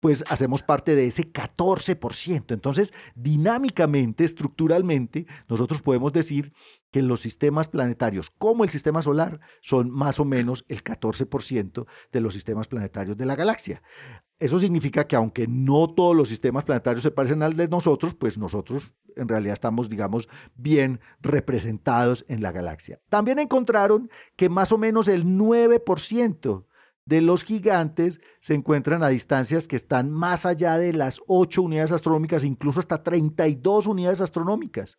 pues hacemos parte de ese 14%. Entonces, dinámicamente, estructuralmente, nosotros podemos decir que los sistemas planetarios, como el sistema solar, son más o menos el 14% de los sistemas planetarios de la galaxia. Eso significa que aunque no todos los sistemas planetarios se parecen al de nosotros, pues nosotros en realidad estamos, digamos, bien representados en la galaxia. También encontraron que más o menos el 9% de los gigantes se encuentran a distancias que están más allá de las 8 unidades astronómicas, incluso hasta 32 unidades astronómicas.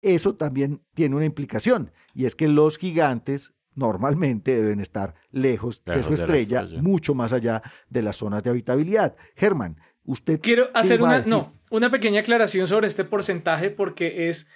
Eso también tiene una implicación, y es que los gigantes normalmente deben estar lejos, de su estrella, mucho más allá de las zonas de habitabilidad. Germán, usted... Quiero hacer una, no, una pequeña aclaración sobre este porcentaje porque es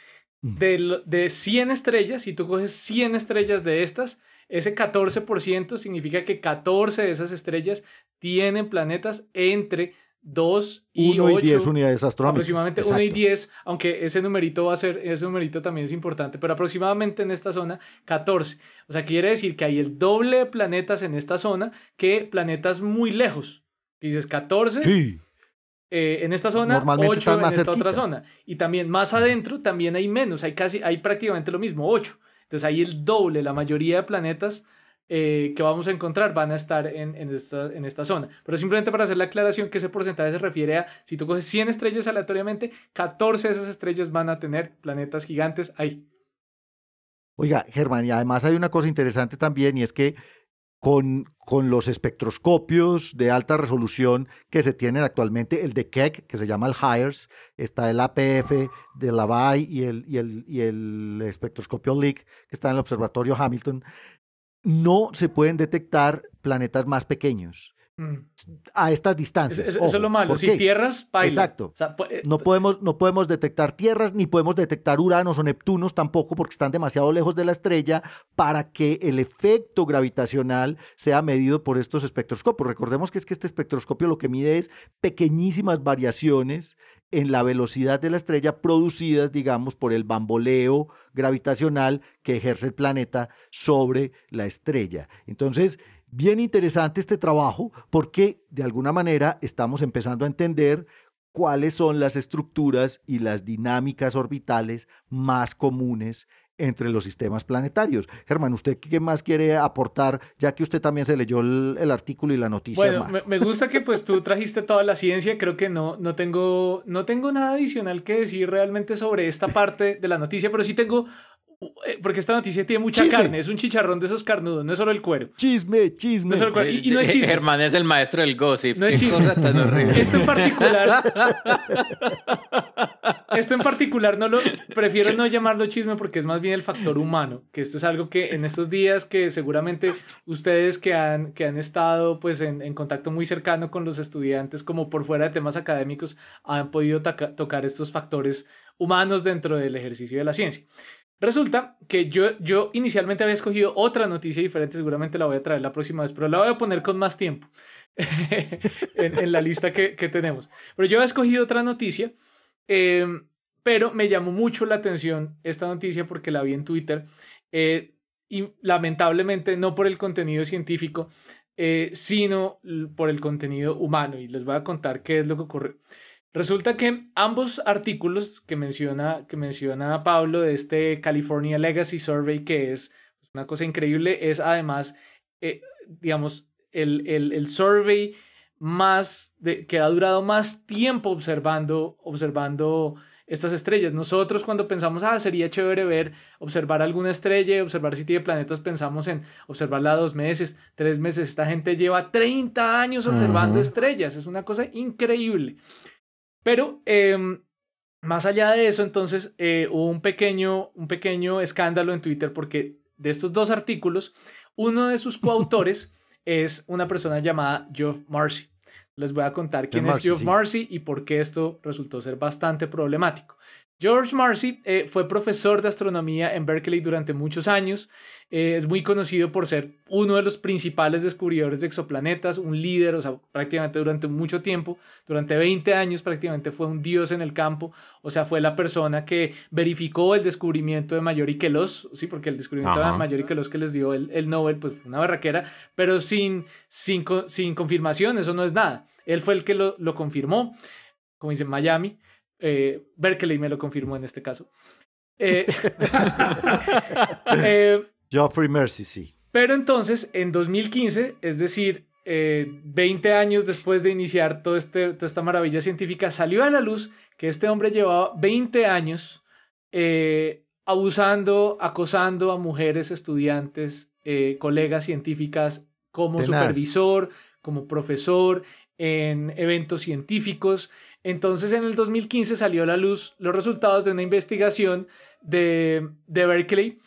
de, de 100 estrellas, si tú coges 100 estrellas de estas, ese 14% significa que 14 de esas estrellas tienen planetas entre 2 y 8. y 10 unidades astronómicas. Aproximadamente 1 y 10, aunque ese numerito va a ser, ese numerito también es importante, pero aproximadamente en esta zona 14. O sea, quiere decir que hay el doble de planetas en esta zona que planetas muy lejos. Dices 14. Sí. Eh, en esta zona, 8 en esta otra zona. Y también más adentro también hay menos, hay casi, hay prácticamente lo mismo, 8. Entonces hay el doble, la mayoría de planetas eh, que vamos a encontrar van a estar en, en, esta, en esta zona. Pero simplemente para hacer la aclaración que ese porcentaje se refiere a, si tú coges 100 estrellas aleatoriamente, 14 de esas estrellas van a tener planetas gigantes ahí. Oiga, Germán, y además hay una cosa interesante también y es que con, con, los espectroscopios de alta resolución que se tienen actualmente, el de Keck, que se llama el HIRES, está el APF de Lavai y el, y el, y el espectroscopio LIC, que está en el Observatorio Hamilton, no se pueden detectar planetas más pequeños. Mm. A estas distancias. eso es lo malo. Si tierras, Exacto. Eh, no, podemos, no podemos detectar tierras ni podemos detectar uranos o neptunos tampoco porque están demasiado lejos de la estrella para que el efecto gravitacional sea medido por estos espectroscopios. Recordemos que es que este espectroscopio lo que mide es pequeñísimas variaciones en la velocidad de la estrella producidas, digamos, por el bamboleo gravitacional que ejerce el planeta sobre la estrella. Entonces, bien interesante este trabajo porque de alguna manera estamos empezando a entender cuáles son las estructuras y las dinámicas orbitales más comunes entre los sistemas planetarios. Germán, ¿usted qué más quiere aportar, ya que usted también se leyó el, artículo y la noticia? Bueno, me, gusta que pues tú trajiste toda la ciencia, creo que no, no, tengo, no tengo nada adicional que decir realmente sobre esta parte de la noticia, pero sí tengo porque esta noticia tiene mucha carne, es un chicharrón de esos carnudos, no es solo el cuero. Chisme, chisme. Y, no es chisme. Germán es el maestro del gossip. No es chisme. Esto en particular. esto en particular no lo prefiero no llamarlo chisme porque es más bien el factor humano, que esto es algo que en estos días que seguramente ustedes que han, que han estado pues en, en contacto muy cercano con los estudiantes como por fuera de temas académicos han podido tocar estos factores humanos dentro del ejercicio de la ciencia. Resulta que yo, yo inicialmente había escogido otra noticia diferente, seguramente la voy a traer la próxima vez, pero la voy a poner con más tiempo en, la lista que, tenemos. Pero yo había escogido otra noticia, em, pero me llamó mucho la atención esta noticia porque la vi en Twitter eh, y lamentablemente no por el contenido científico, eh, sino por el contenido humano. Y les voy a contar qué es lo que ocurre. Resulta que ambos artículos que menciona, que menciona Pablo de este California Legacy Survey, que es una cosa increíble, es además, eh, digamos, el, el, el, survey más de, que ha durado más tiempo observando, observando estas estrellas. Nosotros cuando pensamos, ah, sería chévere ver, observar alguna estrella, observar si tiene planetas, pensamos en observarla dos meses, tres meses. Esta gente lleva 30 años observando estrellas. Es una cosa increíble. Pero em, más allá de eso, entonces eh, hubo un pequeño, un pequeño escándalo en Twitter porque de estos dos artículos, uno de sus coautores es una persona llamada Geoff Marcy. Les voy a contar quién es Geoff Marcy y por qué esto resultó ser bastante problemático. George Marcy eh, fue profesor de astronomía en Berkeley durante muchos años. Eh, es muy conocido por ser uno de los principales descubridores de exoplanetas, un líder, o sea, prácticamente durante mucho tiempo, durante 20 años prácticamente fue un dios en el campo, o sea, fue la persona que verificó el descubrimiento de Mayor Queloz, sí, porque el descubrimiento de Mayor Queloz que les dio el, el, Nobel, pues fue una barraquera, pero sin, sin, sin confirmación, eso no es nada. Él fue el que lo, lo confirmó, como dice Miami. Eh, Berkeley me lo confirmó en este caso. Eh, eh, Geoffrey Mercy, sí. Pero entonces, en 2015, es decir, 20 años después de iniciar todo este, toda esta maravilla científica, salió a la luz que este hombre llevaba 20 años abusando, acosando a mujeres estudiantes, colegas científicas, como supervisor, como profesor, en eventos científicos. Entonces en el 2015 salió a la luz los resultados de una investigación de, de Berkeley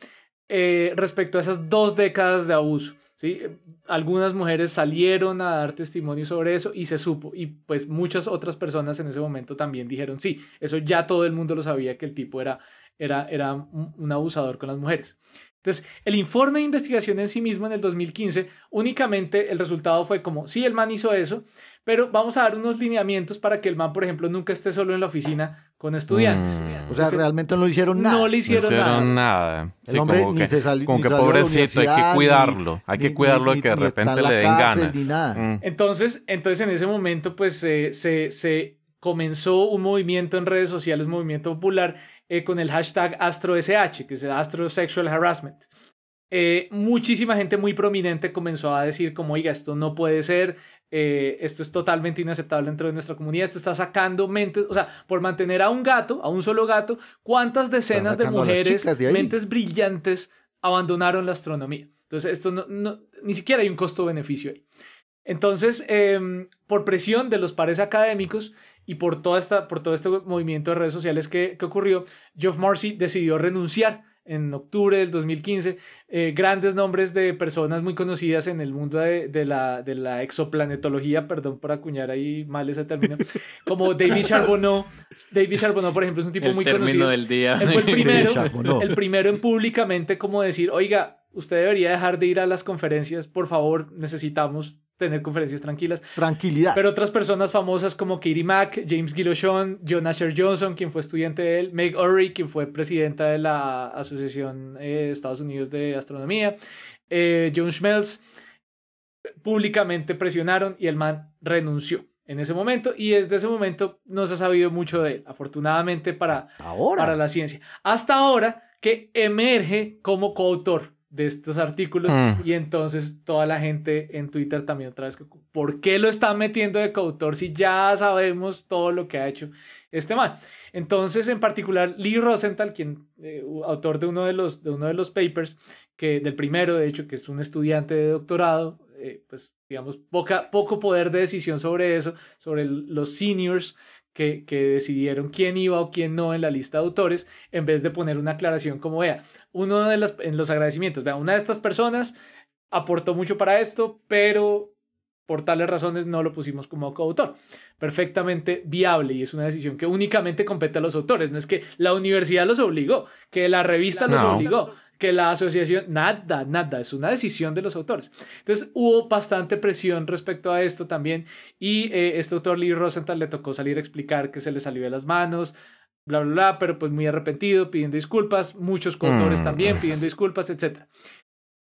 eh, respecto a esas dos décadas de abuso. ¿sí? Algunas mujeres salieron a dar testimonio sobre eso y se supo. Y pues muchas otras personas en ese momento también dijeron, sí, eso ya todo el mundo lo sabía que el tipo era, era, era un abusador con las mujeres. Entonces, el informe de investigación en sí mismo en el 2015, únicamente el resultado fue como, sí, el man hizo eso, pero vamos a dar unos lineamientos para que el man, por ejemplo, nunca esté solo en la oficina con estudiantes. Mm. O sea, realmente no le hicieron nada. No le hicieron, nada. El hombre como ni que, se salió. Como que pobrecito, hay que cuidarlo. hay que cuidarlo de que de repente le den ganas. Mm. Entonces, entonces, en ese momento, pues se, se comenzó un movimiento en redes sociales, un movimiento popular, eh, con el hashtag AstroSH, que es Astro Sexual Harassment. Eh, muchísima gente muy prominente comenzó a decir como, oiga, esto no puede ser, eh, esto es totalmente inaceptable dentro de nuestra comunidad, esto está sacando mentes, o sea, por mantener a un gato, a un solo gato, ¿cuántas decenas de mujeres, mentes brillantes, abandonaron la astronomía? Entonces, esto no, ni siquiera hay un costo-beneficio ahí. Entonces, em, por presión de los pares académicos y por, toda esta, por todo este movimiento de redes sociales que, que ocurrió, Geoff Marcy decidió renunciar en octubre del 2015, eh, grandes nombres de personas muy conocidas en el mundo de, de, la, de la exoplanetología, perdón por acuñar ahí mal ese término, como David Charbonneau. David Charbonneau, por ejemplo, es un tipo muy conocido. del día. Él fue el primero, el primero en públicamente como decir, oiga, usted debería dejar de ir a las conferencias, por favor, necesitamos tener conferencias tranquilas. Tranquilidad. Pero otras personas famosas como Katie Mack, James Giloshon, John Asher Johnson, quien fue estudiante de él, Meg Urry, quien fue presidenta de la Asociación eh, de Estados Unidos de Astronomía, eh, John Schmelz, públicamente presionaron y el man renunció en ese momento y desde ese momento no se ha sabido mucho de él, afortunadamente para, para la ciencia. Hasta ahora que emerge como coautor de estos artículos mm. y entonces toda la gente en Twitter también otra vez, ¿por qué lo están metiendo de coautor si ya sabemos todo lo que ha hecho este man? Entonces, en particular, Lee Rosenthal, quien eh, autor de uno de los de uno de los papers, que del primero, de hecho, que es un estudiante de doctorado, eh, pues digamos poca, poco poder de decisión sobre eso, sobre los seniors que, que, decidieron quién iba o quién no en la lista de autores, en vez de poner una aclaración como vea, uno de los, en los agradecimientos, vea, una de estas personas aportó mucho para esto, pero por tales razones no lo pusimos como coautor. Perfectamente viable y es una decisión que únicamente compete a los autores. No es que la universidad los obligó, que la revista los obligó que la asociación, nada, nada, es una decisión de los autores. Entonces hubo bastante presión respecto a esto también y eh, este autor Lee Rosenthal le tocó salir a explicar que se le salió de las manos, bla, bla, bla, pero pues muy arrepentido, pidiendo disculpas, muchos coautores mm. también pidiendo disculpas, etc.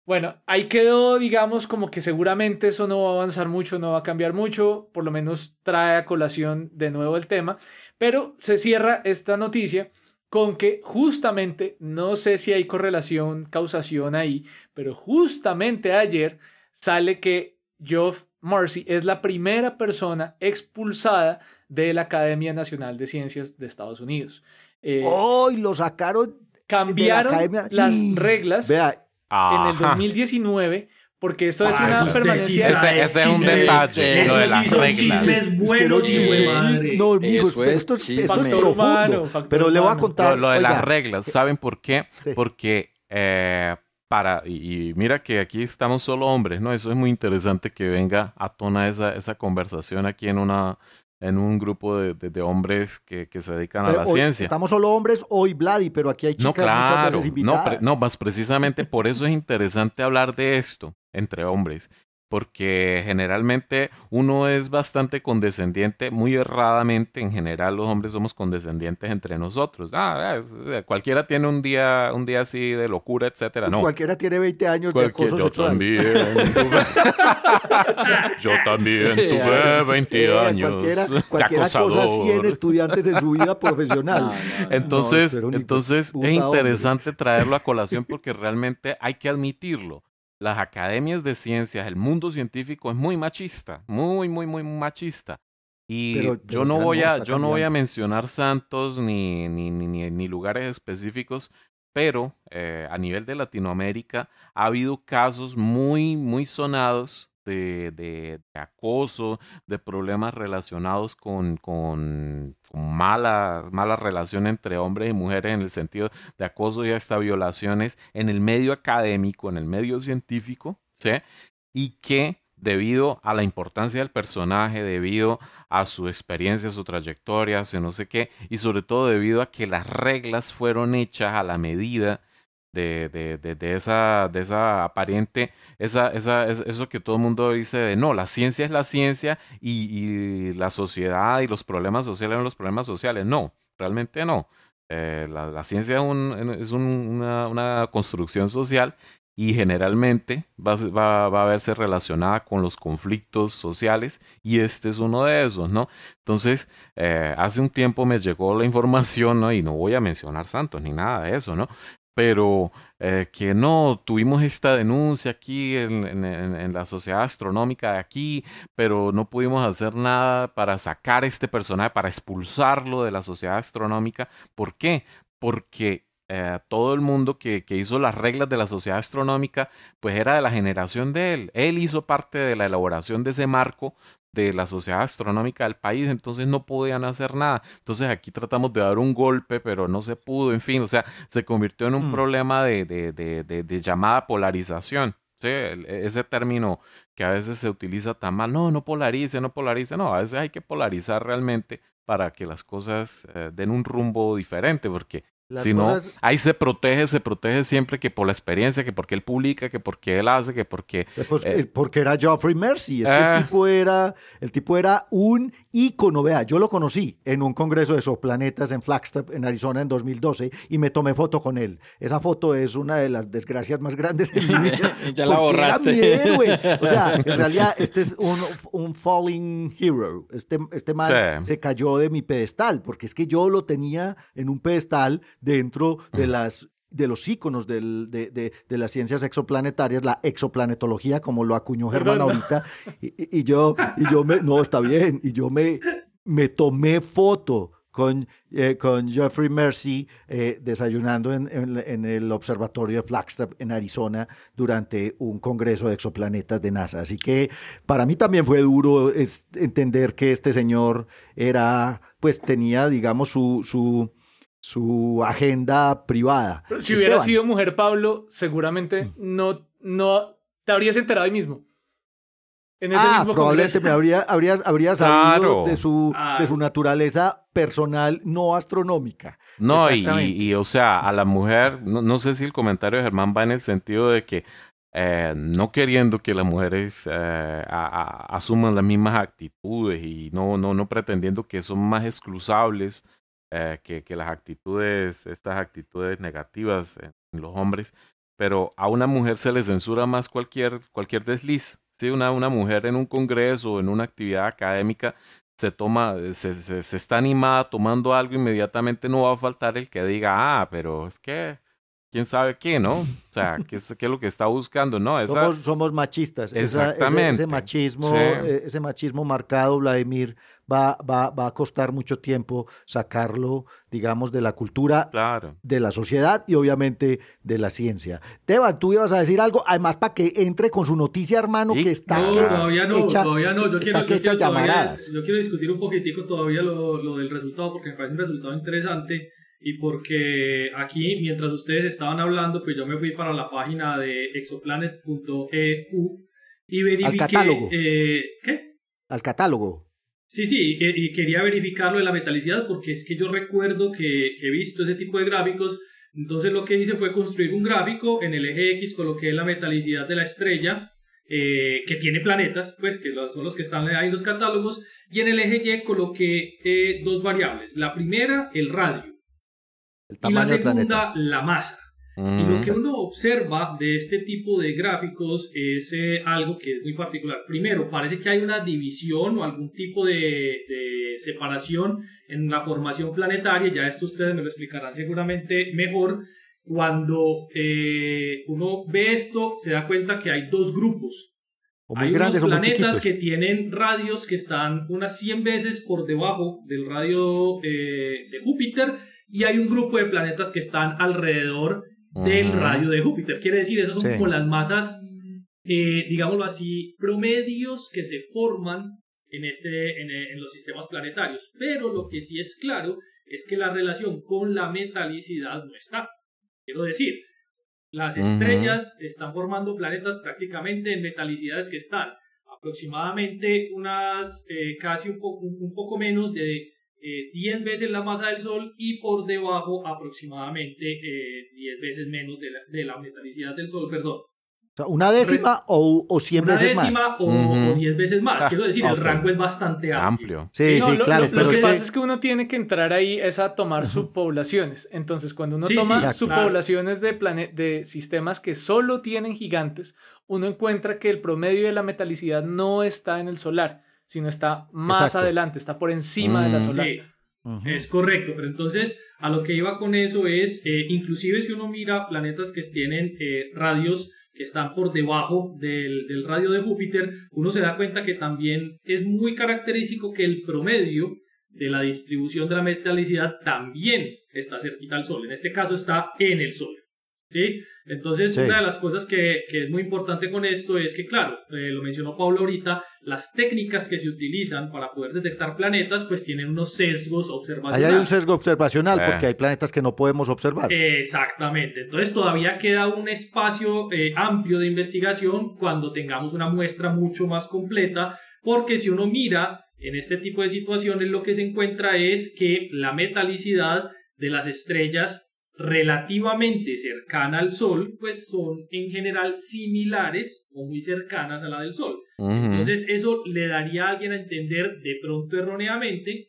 Bueno, ahí quedó, digamos, como que seguramente eso no va a avanzar mucho, no va a cambiar mucho, por lo menos trae a colación de nuevo el tema, pero se cierra esta noticia con que justamente, no sé si hay correlación, causación ahí, pero justamente ayer sale que Geoff Marcy es la primera persona expulsada de la Academia Nacional de Ciencias de Estados Unidos. ¡Oh! lo sacaron. Cambiaron las reglas en el 2019 porque eso es ah, una permanencia. Ese, ese es un detalle. Lo de las son reglas. chismes buenos, y madre. No, amigos, pero esto es, esto es profundo. pero le voy a contar. Lo, de las reglas, ¿saben por qué? Porque eh, para, y, mira que aquí estamos solo hombres, ¿no? Eso es muy interesante que venga a tona esa, esa conversación aquí en una en un grupo de, de, hombres que, que, se dedican a la ciencia. Estamos solo hombres hoy, Vladi, pero aquí hay chicas no, claro, No, no, más precisamente por eso es interesante hablar de esto entre hombres, porque generalmente uno es bastante condescendiente, muy erradamente, en general los hombres somos condescendientes entre nosotros. Ah, eh, cualquiera tiene un día, un día así de locura, etcétera. No. Cualquiera tiene 20 años de acoso yo También yo también tuve 20 años. Cualquiera, cualquiera cosa 100 estudiantes en su vida profesional. entonces, entonces es interesante traerlo a colación porque realmente hay que admitirlo las academias de ciencias, el mundo científico es muy machista, muy, muy, muy machista. Y yo no voy a, yo no voy a mencionar santos ni, ni, ni, ni lugares específicos, pero eh, a nivel de Latinoamérica ha habido casos muy, muy sonados de, de, acoso, de problemas relacionados con, con, mala, mala relación entre hombres y mujeres en el sentido de acoso y hasta violaciones en el medio académico, en el medio científico, ¿sí? Y que debido a la importancia del personaje, debido a su experiencia, su trayectoria, no sé qué, y sobre todo debido a que las reglas fueron hechas a la medida de, de, de, esa, de esa aparente, esa, esa, eso que todo el mundo dice de no, la ciencia es la ciencia y, la sociedad y los problemas sociales son los problemas sociales. No, realmente no. Eh, la, ciencia es, un, es una, una, construcción social y generalmente va, va, va, a verse relacionada con los conflictos sociales y este es uno de esos, ¿no? Entonces, eh, hace un tiempo me llegó la información, ¿no? Y no voy a mencionar santos ni nada de eso, ¿no? Pero eh, que no, tuvimos esta denuncia aquí en, la sociedad astronómica de aquí, pero no pudimos hacer nada para sacar este personaje, para expulsarlo de la sociedad astronómica. ¿Por qué? Porque eh, todo el mundo que, que, hizo las reglas de la sociedad astronómica, pues era de la generación de él. Él hizo parte de la elaboración de ese marco de la sociedad astronómica del país, entonces no podían hacer nada. Entonces aquí tratamos de dar un golpe, pero no se pudo, en fin, o sea, se convirtió en un mm. problema de, de, de, de, llamada polarización. ¿sí? Ese término que a veces se utiliza tan mal, no, no polarice, no polarice, no, a veces hay que polarizar realmente para que las cosas eh, den un rumbo diferente, porque si no, ahí se protege, se protege siempre que por la experiencia, que porque él publica, que porque él hace, que porque... Pues, eh, porque era Geoffrey Mercy, es que el ah. tipo era, el tipo era un ícono, vea, yo lo conocí en un congreso de exoplanetas en Flagstaff, en Arizona, en 2012, y me tomé foto con él. Esa foto es una de las desgracias más grandes en mi vida. ya la borraste. o sea, en realidad este es un, un falling hero. Este, este man se cayó de mi pedestal, porque es que yo lo tenía en un pedestal dentro de las de los íconos del, de, de, de, las ciencias exoplanetarias, la exoplanetología, como lo acuñó Germán ahorita, y, yo, y yo me, no, está bien, y yo me, me tomé foto con, eh, con Jeffrey Mercy eh, desayunando en, en, el observatorio de Flagstaff en Arizona durante un congreso de exoplanetas de NASA. Así que para mí también fue duro entender que este señor era, pues tenía, digamos, su, su su agenda privada. si hubiera sido mujer, Pablo, seguramente mm. no, no te habrías enterado ahí mismo. En ese ah, probablemente me habría, habrías, habría sabido de, su, de su naturaleza personal no astronómica. No, y, y, o sea, a la mujer, no, sé si el comentario de Germán va en el sentido de que eh, no queriendo que las mujeres eh, asuman las mismas actitudes y no, no, no pretendiendo que son más exclusables eh, que, que, las actitudes, estas actitudes negativas en, los hombres, pero a una mujer se le censura más cualquier, cualquier desliz. ¿sí? Una, una mujer en un congreso en una actividad académica se toma, se, se, está animada tomando algo, inmediatamente no va a faltar el que diga, ah, pero es que quién sabe qué, ¿no? O sea, ¿qué es, qué es lo que está buscando? No, somos, somos, machistas. Exactamente. ese, machismo, eh, ese machismo marcado, Vladimir, va, va, va, a costar mucho tiempo sacarlo, digamos, de la cultura, de la sociedad y obviamente de la ciencia. Teban, tú ibas a decir algo, además para que entre con su noticia, hermano, que está. No, todavía no, todavía no. Yo quiero, yo quiero, todavía, yo quiero discutir un poquitico todavía lo, lo del resultado, porque me parece un resultado interesante y porque aquí, mientras ustedes estaban hablando, pues yo me fui para la página de exoplanet.eu y verifiqué... Al catálogo. Eh, ¿Qué? Al catálogo. Sí, sí, y quería verificarlo de la metalicidad porque es que yo recuerdo que, he visto ese tipo de gráficos. Entonces lo que hice fue construir un gráfico, en el eje X coloqué la metalicidad de la estrella, eh, que tiene planetas, pues que son los que están ahí en los catálogos, y en el eje Y coloqué eh, dos variables. La primera, el radio y la segunda, la masa. Y lo que uno observa de este tipo de gráficos es eh, algo que es muy particular. Primero, parece que hay una división o algún tipo de, separación en la formación planetaria. Ya esto ustedes me lo explicarán seguramente mejor. Cuando eh, uno ve esto, se da cuenta que hay dos grupos. Hay unos planetas que tienen radios que están unas 100 veces por debajo del radio eh, de Júpiter y hay un grupo de planetas que están alrededor del radio de Júpiter. Quiere decir, esas son como las masas, eh, digámoslo así, promedios que se forman en, este, en, los sistemas planetarios. Pero lo que sí es claro es que la relación con la metalicidad no está. Quiero decir, las estrellas están formando planetas prácticamente en metalicidades que están aproximadamente unas eh, casi un poco, un poco menos de 10 veces la masa del Sol y por debajo aproximadamente 10 veces menos de la, de la metalicidad del Sol, perdón una décima o, o 100 veces más. Una décima o 10 veces más. Quiero decir, el rango es bastante amplio. Sí, sí, claro. Lo, que pasa es que uno tiene que entrar ahí es a tomar subpoblaciones. Entonces, cuando uno toma subpoblaciones de, de sistemas que solo tienen gigantes, uno encuentra que el promedio de la metalicidad no está en el solar, sino está más adelante, está por encima de la mm. solar. Sí. Es correcto, pero entonces a lo que iba con eso es, eh, inclusive si uno mira planetas que tienen eh, radios que están por debajo del, radio de Júpiter, uno se da cuenta que también es muy característico que el promedio de la distribución de la metalicidad también está cerquita al Sol. En este caso está en el Sol. ¿Sí? Entonces, una de las cosas que, es muy importante con esto es que, claro, eh, lo mencionó Pablo ahorita, las técnicas que se utilizan para poder detectar planetas, pues tienen unos sesgos observacionales. Ahí hay un sesgo observacional eh. porque hay planetas que no podemos observar. Exactamente. Entonces, todavía queda un espacio eh, amplio de investigación cuando tengamos una muestra mucho más completa, porque si uno mira en este tipo de situaciones, lo que se encuentra es que la metalicidad de las estrellas relativamente cercana al Sol, pues son en general similares o muy cercanas a la del Sol. Entonces eso le daría a alguien a entender de pronto erróneamente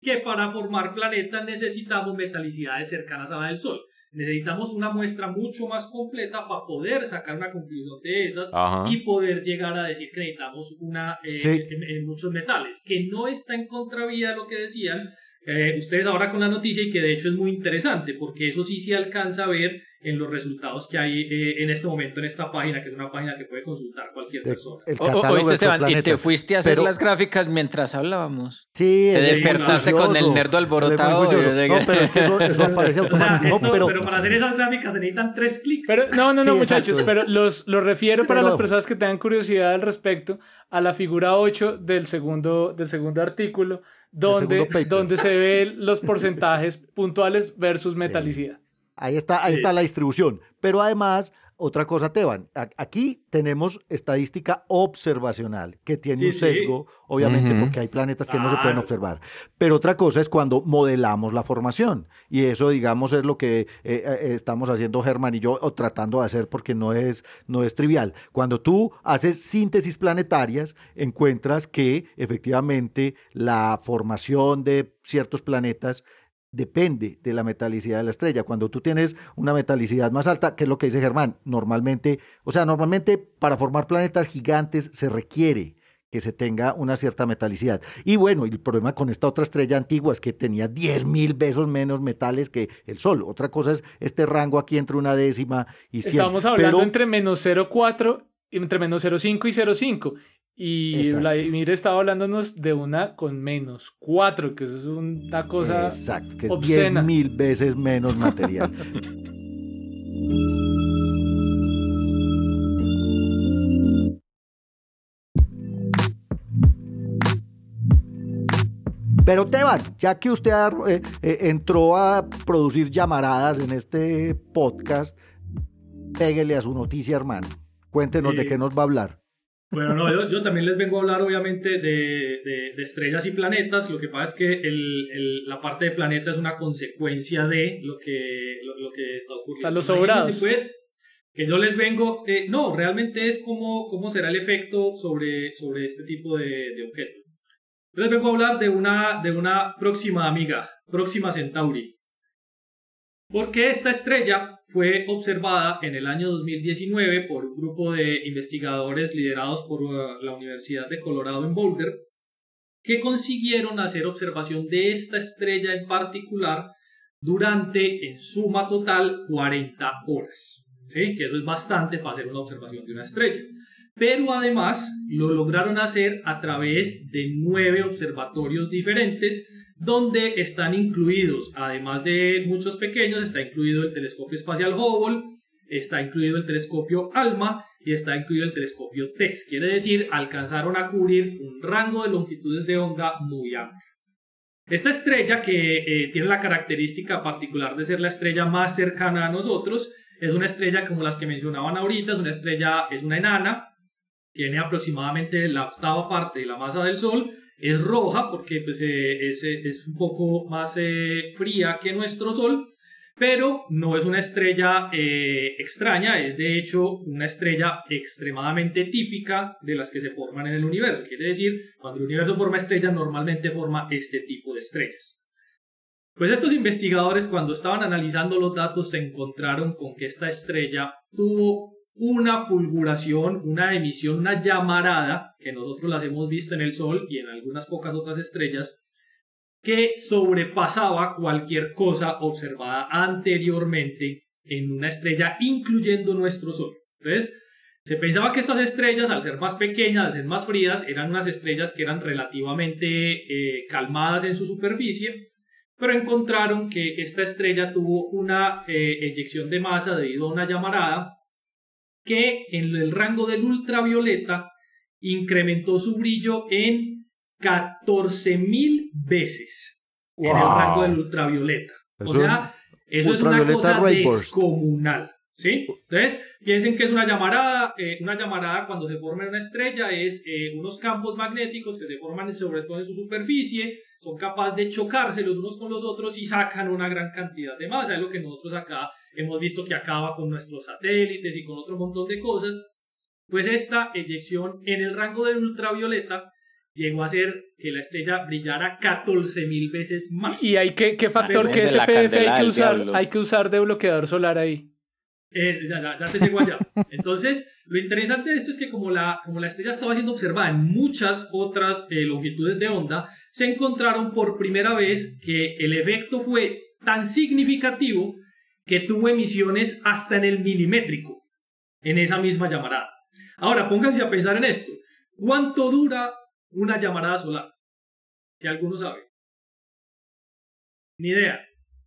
que para formar planetas necesitamos metalicidades cercanas a la del Sol. Necesitamos una muestra mucho más completa para poder sacar una conclusión de esas y poder llegar a decir que necesitamos una eh, en, muchos metales, que no está en contravía de lo que decían, eh, ustedes ahora con la noticia y que de hecho es muy interesante porque eso sí se alcanza a ver en los resultados que hay eh, en este momento en esta página, que es una página que puede consultar cualquier persona. El y te fuiste a hacer las gráficas mientras hablábamos. Sí, te despertaste con el nerdo alborotado. No, pero es que eso, aparece automáticamente. pero... para hacer esas gráficas se necesitan tres clics. Pero, no, no, no, muchachos, pero los, los refiero para las personas que tengan curiosidad al respecto a la figura 8 del segundo, del segundo artículo donde, donde se ven los porcentajes puntuales versus metalicidad. Ahí está, ahí está la distribución. Pero además, otra cosa, Teban, aquí tenemos estadística observacional, que tiene un sesgo, obviamente, porque hay planetas que no se pueden observar. Pero otra cosa es cuando modelamos la formación. Y eso, digamos, es lo que eh, eh, estamos haciendo Germán y yo, o tratando de hacer, porque no es, no es trivial. Cuando tú haces síntesis planetarias, encuentras que efectivamente la formación de ciertos planetas depende de la metalicidad de la estrella. Cuando tú tienes una metalicidad más alta, que es lo que dice Germán, normalmente, o sea, normalmente para formar planetas gigantes se requiere que se tenga una cierta metalicidad. Y bueno, el problema con esta otra estrella antigua es que tenía 10 mil veces menos metales que el Sol. Otra cosa es este rango aquí entre una décima y 100. Estamos hablando entre menos 0,4 entre menos 0,5 y 0,5. Y Vladimir estaba hablándonos de una con menos 4, que eso es una cosa Exacto, que es 10 mil veces menos material. Pero Teban, ya que usted eh, eh, entró a producir llamaradas en este podcast, péguele a su noticia, hermano. Cuéntenos de qué nos va a hablar. Bueno, no, yo, yo, también les vengo a hablar obviamente de, de, estrellas y planetas. Lo que pasa es que el, el, la parte de planeta es una consecuencia de lo que, lo, que está ocurriendo. A los sobrados. pues, que yo les vengo, eh, no, realmente es cómo, cómo será el efecto sobre, sobre este tipo de, de objeto. Yo les vengo a hablar de una, de una próxima amiga, Próxima Centauri. Porque esta estrella fue observada en el año 2019 por un grupo de investigadores liderados por uh, la Universidad de Colorado en Boulder, que consiguieron hacer observación de esta estrella en particular durante, en suma total, 40 horas. ¿sí? Que eso es bastante para hacer una observación de una estrella. Pero además lo lograron hacer a través de nueve observatorios diferentes donde están incluidos, además de muchos pequeños, está incluido el telescopio espacial Hubble, está incluido el telescopio ALMA y está incluido el telescopio TESS. Quiere decir, alcanzaron a cubrir un rango de longitudes de onda muy amplio. Esta estrella, que eh, tiene la característica particular de ser la estrella más cercana a nosotros, es una estrella como las que mencionaban ahorita, es una estrella, es una enana, tiene aproximadamente la octava parte de la masa del Sol es roja porque pues, eh, es, es, un poco más fría que nuestro Sol, pero no es una estrella extraña, es de hecho una estrella extremadamente típica de las que se forman en el universo. Quiere decir, cuando el universo forma estrellas, normalmente forma este tipo de estrellas. Pues estos investigadores cuando estaban analizando los datos se encontraron con que esta estrella tuvo una fulguración, una emisión, una llamarada, que nosotros las hemos visto en el Sol y en algunas pocas otras estrellas, que sobrepasaba cualquier cosa observada anteriormente en una estrella, incluyendo nuestro Sol. Entonces, se pensaba que estas estrellas, al ser más pequeñas, al ser más frías, eran unas estrellas que eran relativamente eh, calmadas en su superficie, pero encontraron que esta estrella tuvo una eh, eyección de masa debido a una llamarada que en el rango del ultravioleta incrementó su brillo en 14.000 veces en el rango del ultravioleta. o sea, eso es una cosa descomunal. ¿Sí? Entonces, piensen que es una llamarada. Eh, una llamarada cuando se forma en una estrella es eh, unos campos magnéticos que se forman sobre todo en su superficie, son capaces de chocarse los unos con los otros y sacan una gran cantidad de masa. Es lo que nosotros acá hemos visto que acaba con nuestros satélites y con otro montón de cosas. Pues esta eyección en el rango del ultravioleta llegó a hacer que la estrella brillara 14.000 veces más. ¿Y hay que, qué factor, qué SPF hay que, usar, hay que usar de bloqueador solar ahí? Eh, ya, ya, ya, se llegó allá. Entonces, lo interesante de esto es que como la, como la estrella estaba siendo observada en muchas otras eh, longitudes de onda, se encontraron por primera vez que el efecto fue tan significativo que tuvo emisiones hasta en el milimétrico en esa misma llamarada. Ahora, pónganse a pensar en esto. ¿Cuánto dura una llamarada solar? Si alguno sabe. Ni idea.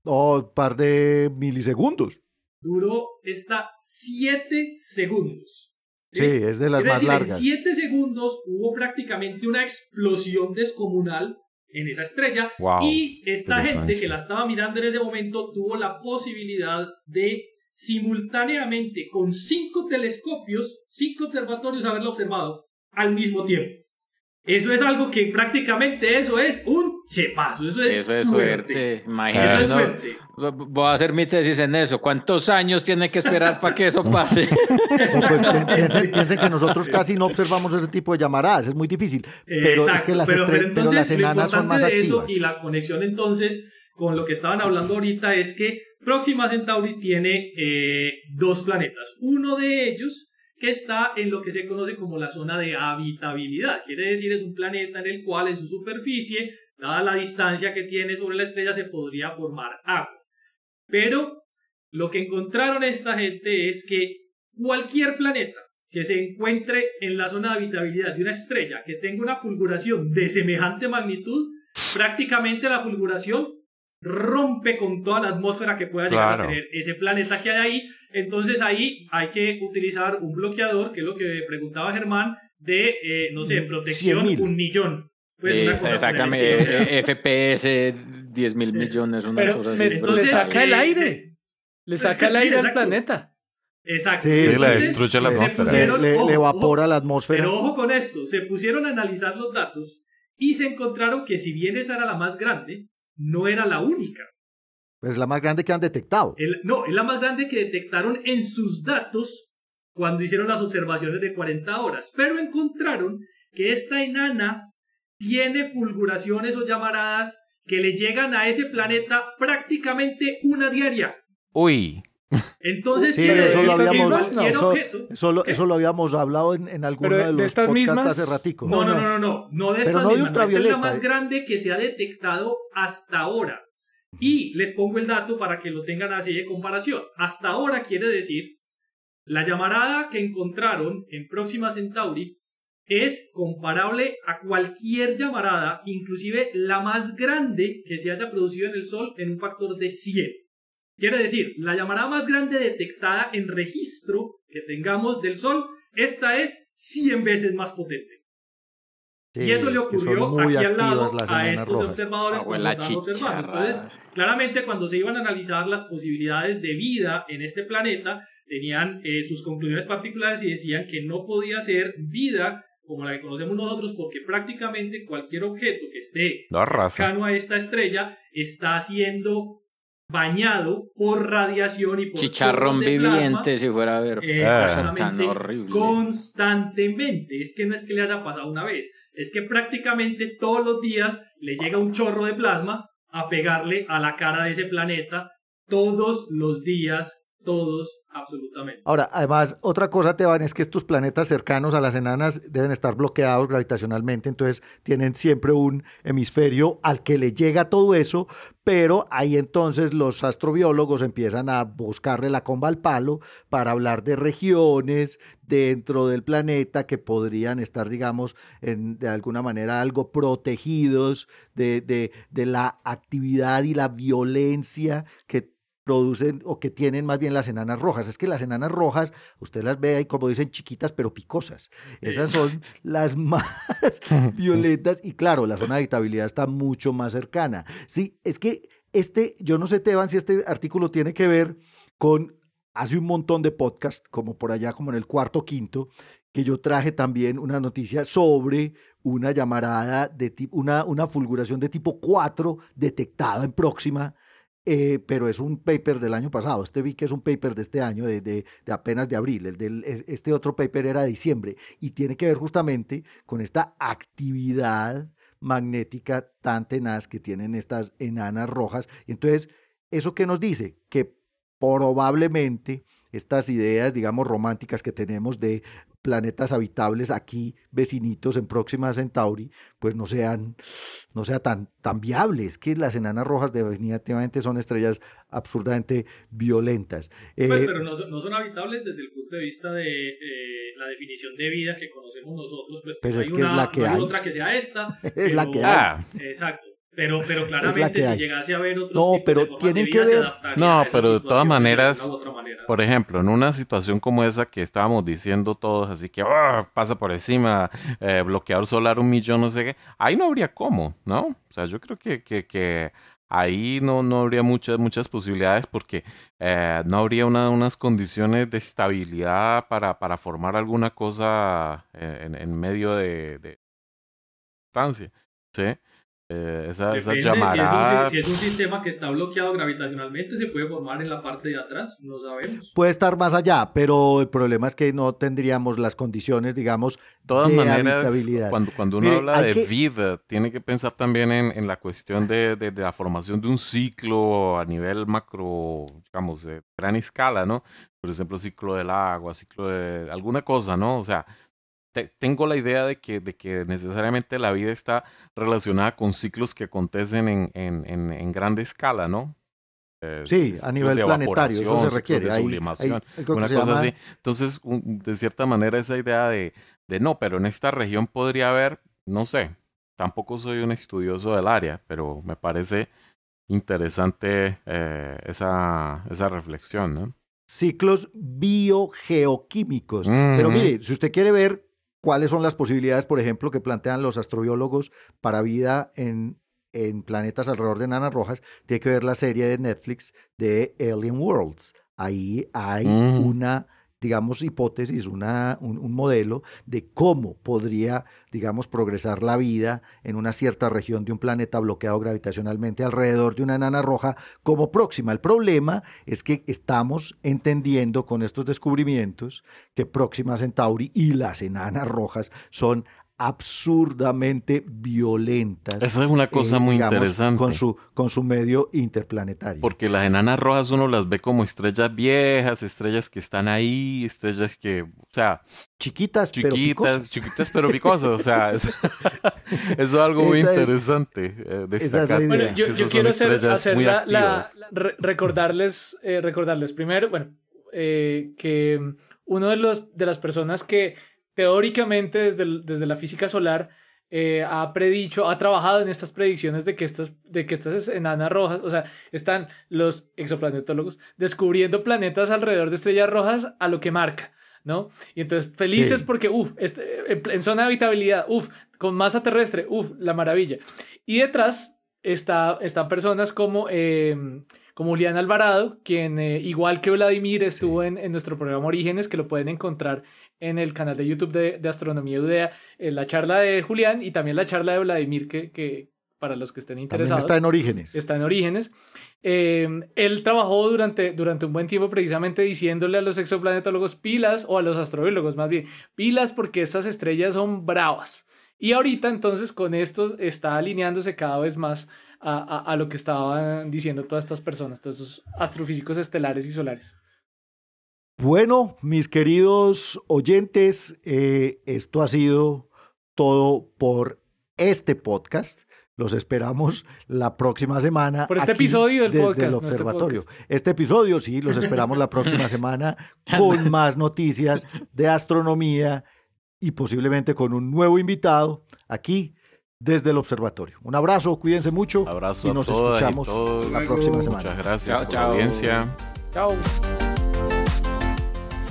O un par de milisegundos duró esta 7 segundos. Sí, es de las más largas. En 7 segundos hubo prácticamente una explosión descomunal en esa estrella y esta gente que la estaba mirando en ese momento tuvo la posibilidad de simultáneamente con cinco telescopios, cinco observatorios haberlo observado al mismo tiempo. Eso es algo que prácticamente eso es un chepazo, eso es, suerte. Eso es suerte. Voy a hacer mi tesis en eso. ¿Cuántos años tiene que esperar para que eso pase? Pues, piensen, que nosotros casi no observamos ese tipo de llamaradas, es muy difícil. Pero es que las, pero, entonces, enanas son más de eso y la conexión entonces con lo que estaban hablando ahorita es que Próxima Centauri tiene eh, dos planetas. Uno de ellos que está en lo que se conoce como la zona de habitabilidad. Quiere decir, es un planeta en el cual en su superficie, dada la distancia que tiene sobre la estrella, se podría formar agua. Pero lo que encontraron esta gente es que cualquier planeta que se encuentre en la zona de habitabilidad de una estrella que tenga una fulguración de semejante magnitud, prácticamente la fulguración rompe con toda la atmósfera que pueda llegar a tener ese planeta que hay ahí. Entonces ahí hay que utilizar un bloqueador, que es lo que preguntaba Germán, de, eh, no sé, protección un millón. Pues una cosa exactamente, FPS 10 mil millones, una Pero cosa entonces, le saca el aire. Le saca el aire al planeta. Exacto. Sí, le destruye la atmósfera. Le, evapora la atmósfera. Pero ojo con esto, se pusieron a analizar los datos y se encontraron que si bien esa era la más grande, no era la única. Es la más grande que han detectado. no, es la más grande que detectaron en sus datos cuando hicieron las observaciones de 40 horas. Pero encontraron que esta enana tiene fulguraciones o llamaradas que le llegan a ese planeta prácticamente una diaria. Uy. Entonces, eso, lo habíamos, eso, lo habíamos hablado en, en alguno de, los podcasts mismas? hace ratico. No, no, no, no, no, no de esta misma. esta es la más grande que se ha detectado hasta ahora. Y les pongo el dato para que lo tengan así de comparación. Hasta ahora quiere decir, la llamarada que encontraron en Próxima Centauri es comparable a cualquier llamarada, inclusive la más grande que se haya producido en el Sol en un factor de 100. Quiere decir, la llamarada más grande detectada en registro que tengamos del Sol, esta es 100 veces más potente. y eso le ocurrió aquí al lado a estos observadores cuando estaban observando. Entonces, claramente cuando se iban a analizar las posibilidades de vida en este planeta, tenían eh, sus conclusiones particulares y decían que no podía ser vida como la que conocemos nosotros, porque prácticamente cualquier objeto que esté cercano a esta estrella está siendo bañado por radiación y por chicharrón viviente si fuera a ver. Exactamente constantemente. Es que no es que le haya pasado una vez es que prácticamente todos los días le llega un chorro de plasma a pegarle a la cara de ese planeta todos los días todos, absolutamente. Ahora, además, otra cosa, Teban, es que estos planetas cercanos a las enanas deben estar bloqueados gravitacionalmente, entonces tienen siempre un hemisferio al que le llega todo eso, pero ahí entonces los astrobiólogos empiezan a buscarle la comba al palo para hablar de regiones dentro del planeta que podrían estar, digamos, en, de alguna manera algo protegidos de, de, de la actividad y la violencia que producen o que tienen más bien las enanas rojas. Es que las enanas rojas, usted las ve ahí como dicen chiquitas pero picosas. Esas son las más violentas y claro, la zona de habitabilidad está mucho más cercana. Sí, es que este, yo no sé, Teban, si este artículo tiene que ver con hace un montón de podcast, como por allá, como en el cuarto quinto, que yo traje también una noticia sobre una llamarada de tipo, una, una fulguración de tipo 4 detectada en próxima eh, pero es un paper del año pasado. Este vi que es un paper de este año, de, de, apenas de abril. El del, este otro paper era de diciembre y tiene que ver justamente con esta actividad magnética tan tenaz que tienen estas enanas rojas. Entonces, ¿eso qué nos dice? Que probablemente estas ideas, digamos, románticas que tenemos de planetas habitables aquí, vecinitos en Próxima Centauri, pues no sean, no sea tan, tan viables, que las enanas rojas definitivamente son estrellas absurdamente violentas. Pues, eh, pero no, no, son habitables desde el punto de vista de eh, la definición de vida que conocemos nosotros, pues, pues hay una, que hay otra que sea esta. es la que hay. Exacto. Pero, pero claramente si llegase a haber otros no, pero de tienen que ver... No, pero de todas maneras, por ejemplo, en una situación como esa que estábamos diciendo todos, así que ah, pasa por encima, eh, bloqueador solar un millón, no sé qué, ahí no habría cómo, ¿no? O sea, yo creo que, que, que ahí no, no habría muchas, muchas posibilidades porque eh, no habría una, unas condiciones de estabilidad para, para formar alguna cosa eh, en, en medio de, de distancia, ¿sí? Eh, esa, esa si, es un, si, es un, sistema que está bloqueado gravitacionalmente, se puede formar en la parte de atrás, no sabemos. Puede estar más allá, pero el problema es que no tendríamos las condiciones, digamos, todas de maneras, habitabilidad. Cuando, cuando uno habla de vida, tiene que pensar también en, en la cuestión de, de, de, la formación de un ciclo a nivel macro, digamos, de gran escala, ¿no? Por ejemplo, ciclo del agua, ciclo de alguna cosa, ¿no? O sea, tengo la idea de que, de que necesariamente la vida está relacionada con ciclos que acontecen en, en, en, grande escala, ¿no? sí, a nivel planetario, eso se requiere. De sublimación, una cosa así. Entonces, de cierta manera, esa idea de, de no, pero en esta región podría haber, no sé, tampoco soy un estudioso del área, pero me parece interesante eh, esa, esa reflexión, ¿no? Ciclos biogeoquímicos. Pero mire, si usted quiere ver cuáles son las posibilidades, por ejemplo, que plantean los astrobiólogos para vida en, en planetas alrededor de enanas rojas, tiene que ver la serie de Netflix de Alien Worlds. Ahí hay mm. una digamos, hipótesis, una, un, modelo de cómo podría, digamos, progresar la vida en una cierta región de un planeta bloqueado gravitacionalmente alrededor de una enana roja como próxima. El problema es que estamos entendiendo con estos descubrimientos que Próxima Centauri y las enanas rojas son absurdamente violentas. Esa es una cosa muy interesante. Con su, con su medio interplanetario. Porque las enanas rojas uno las ve como estrellas viejas, estrellas que están ahí, estrellas que, o sea... Chiquitas, chiquitas pero picosas. Chiquitas pero picosas, o sea, eso, es algo muy interesante eh, destacar. Bueno, yo, quiero hacer, hacer la, recordarles, eh, recordarles primero, bueno, eh, que uno de, los, de las personas que teóricamente desde, desde la física solar eh, ha predicho, ha trabajado en estas predicciones de que estas, de que estas enanas rojas, o sea, están los exoplanetólogos descubriendo planetas alrededor de estrellas rojas a lo que marca, ¿no? Y entonces felices porque, uff, este, en, zona de habitabilidad, uff, con masa terrestre, uff, la maravilla. Y detrás está, están personas como... Eh, como Julián Alvarado, quien eh, igual que Vladimir estuvo en, en, nuestro programa Orígenes, que lo pueden encontrar en el canal de YouTube de, Astronomía Udea, eh, la charla de Julián y también la charla de Vladimir, que, que para los que estén interesados. está en Orígenes. Está en Orígenes. Em, él trabajó durante, durante un buen tiempo precisamente diciéndole a los exoplanetólogos pilas, o a los astrobiólogos más bien, pilas porque estas estrellas son bravas. Y ahorita entonces con esto está alineándose cada vez más a, a, lo que estaban diciendo todas estas personas, todos esos astrofísicos estelares y solares. Bueno, mis queridos oyentes, eh, esto ha sido todo por este podcast. Los esperamos la próxima semana. Por este episodio del desde podcast. el observatorio. Este, episodio, sí, los esperamos la próxima semana con más noticias de astronomía y posiblemente con un nuevo invitado aquí desde el observatorio. Un abrazo, cuídense mucho. Abrazo y nos escuchamos la próxima semana. Muchas gracias por la audiencia. Chao.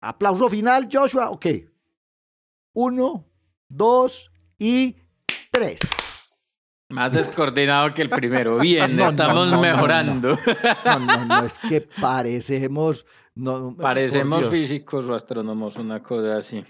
Aplauso final, Joshua. Ok. Uno, dos y tres. Más descoordinado que el primero. Bien, estamos mejorando. No, no, no, es que parecemos. parecemos físicos o astrónomos, una cosa así.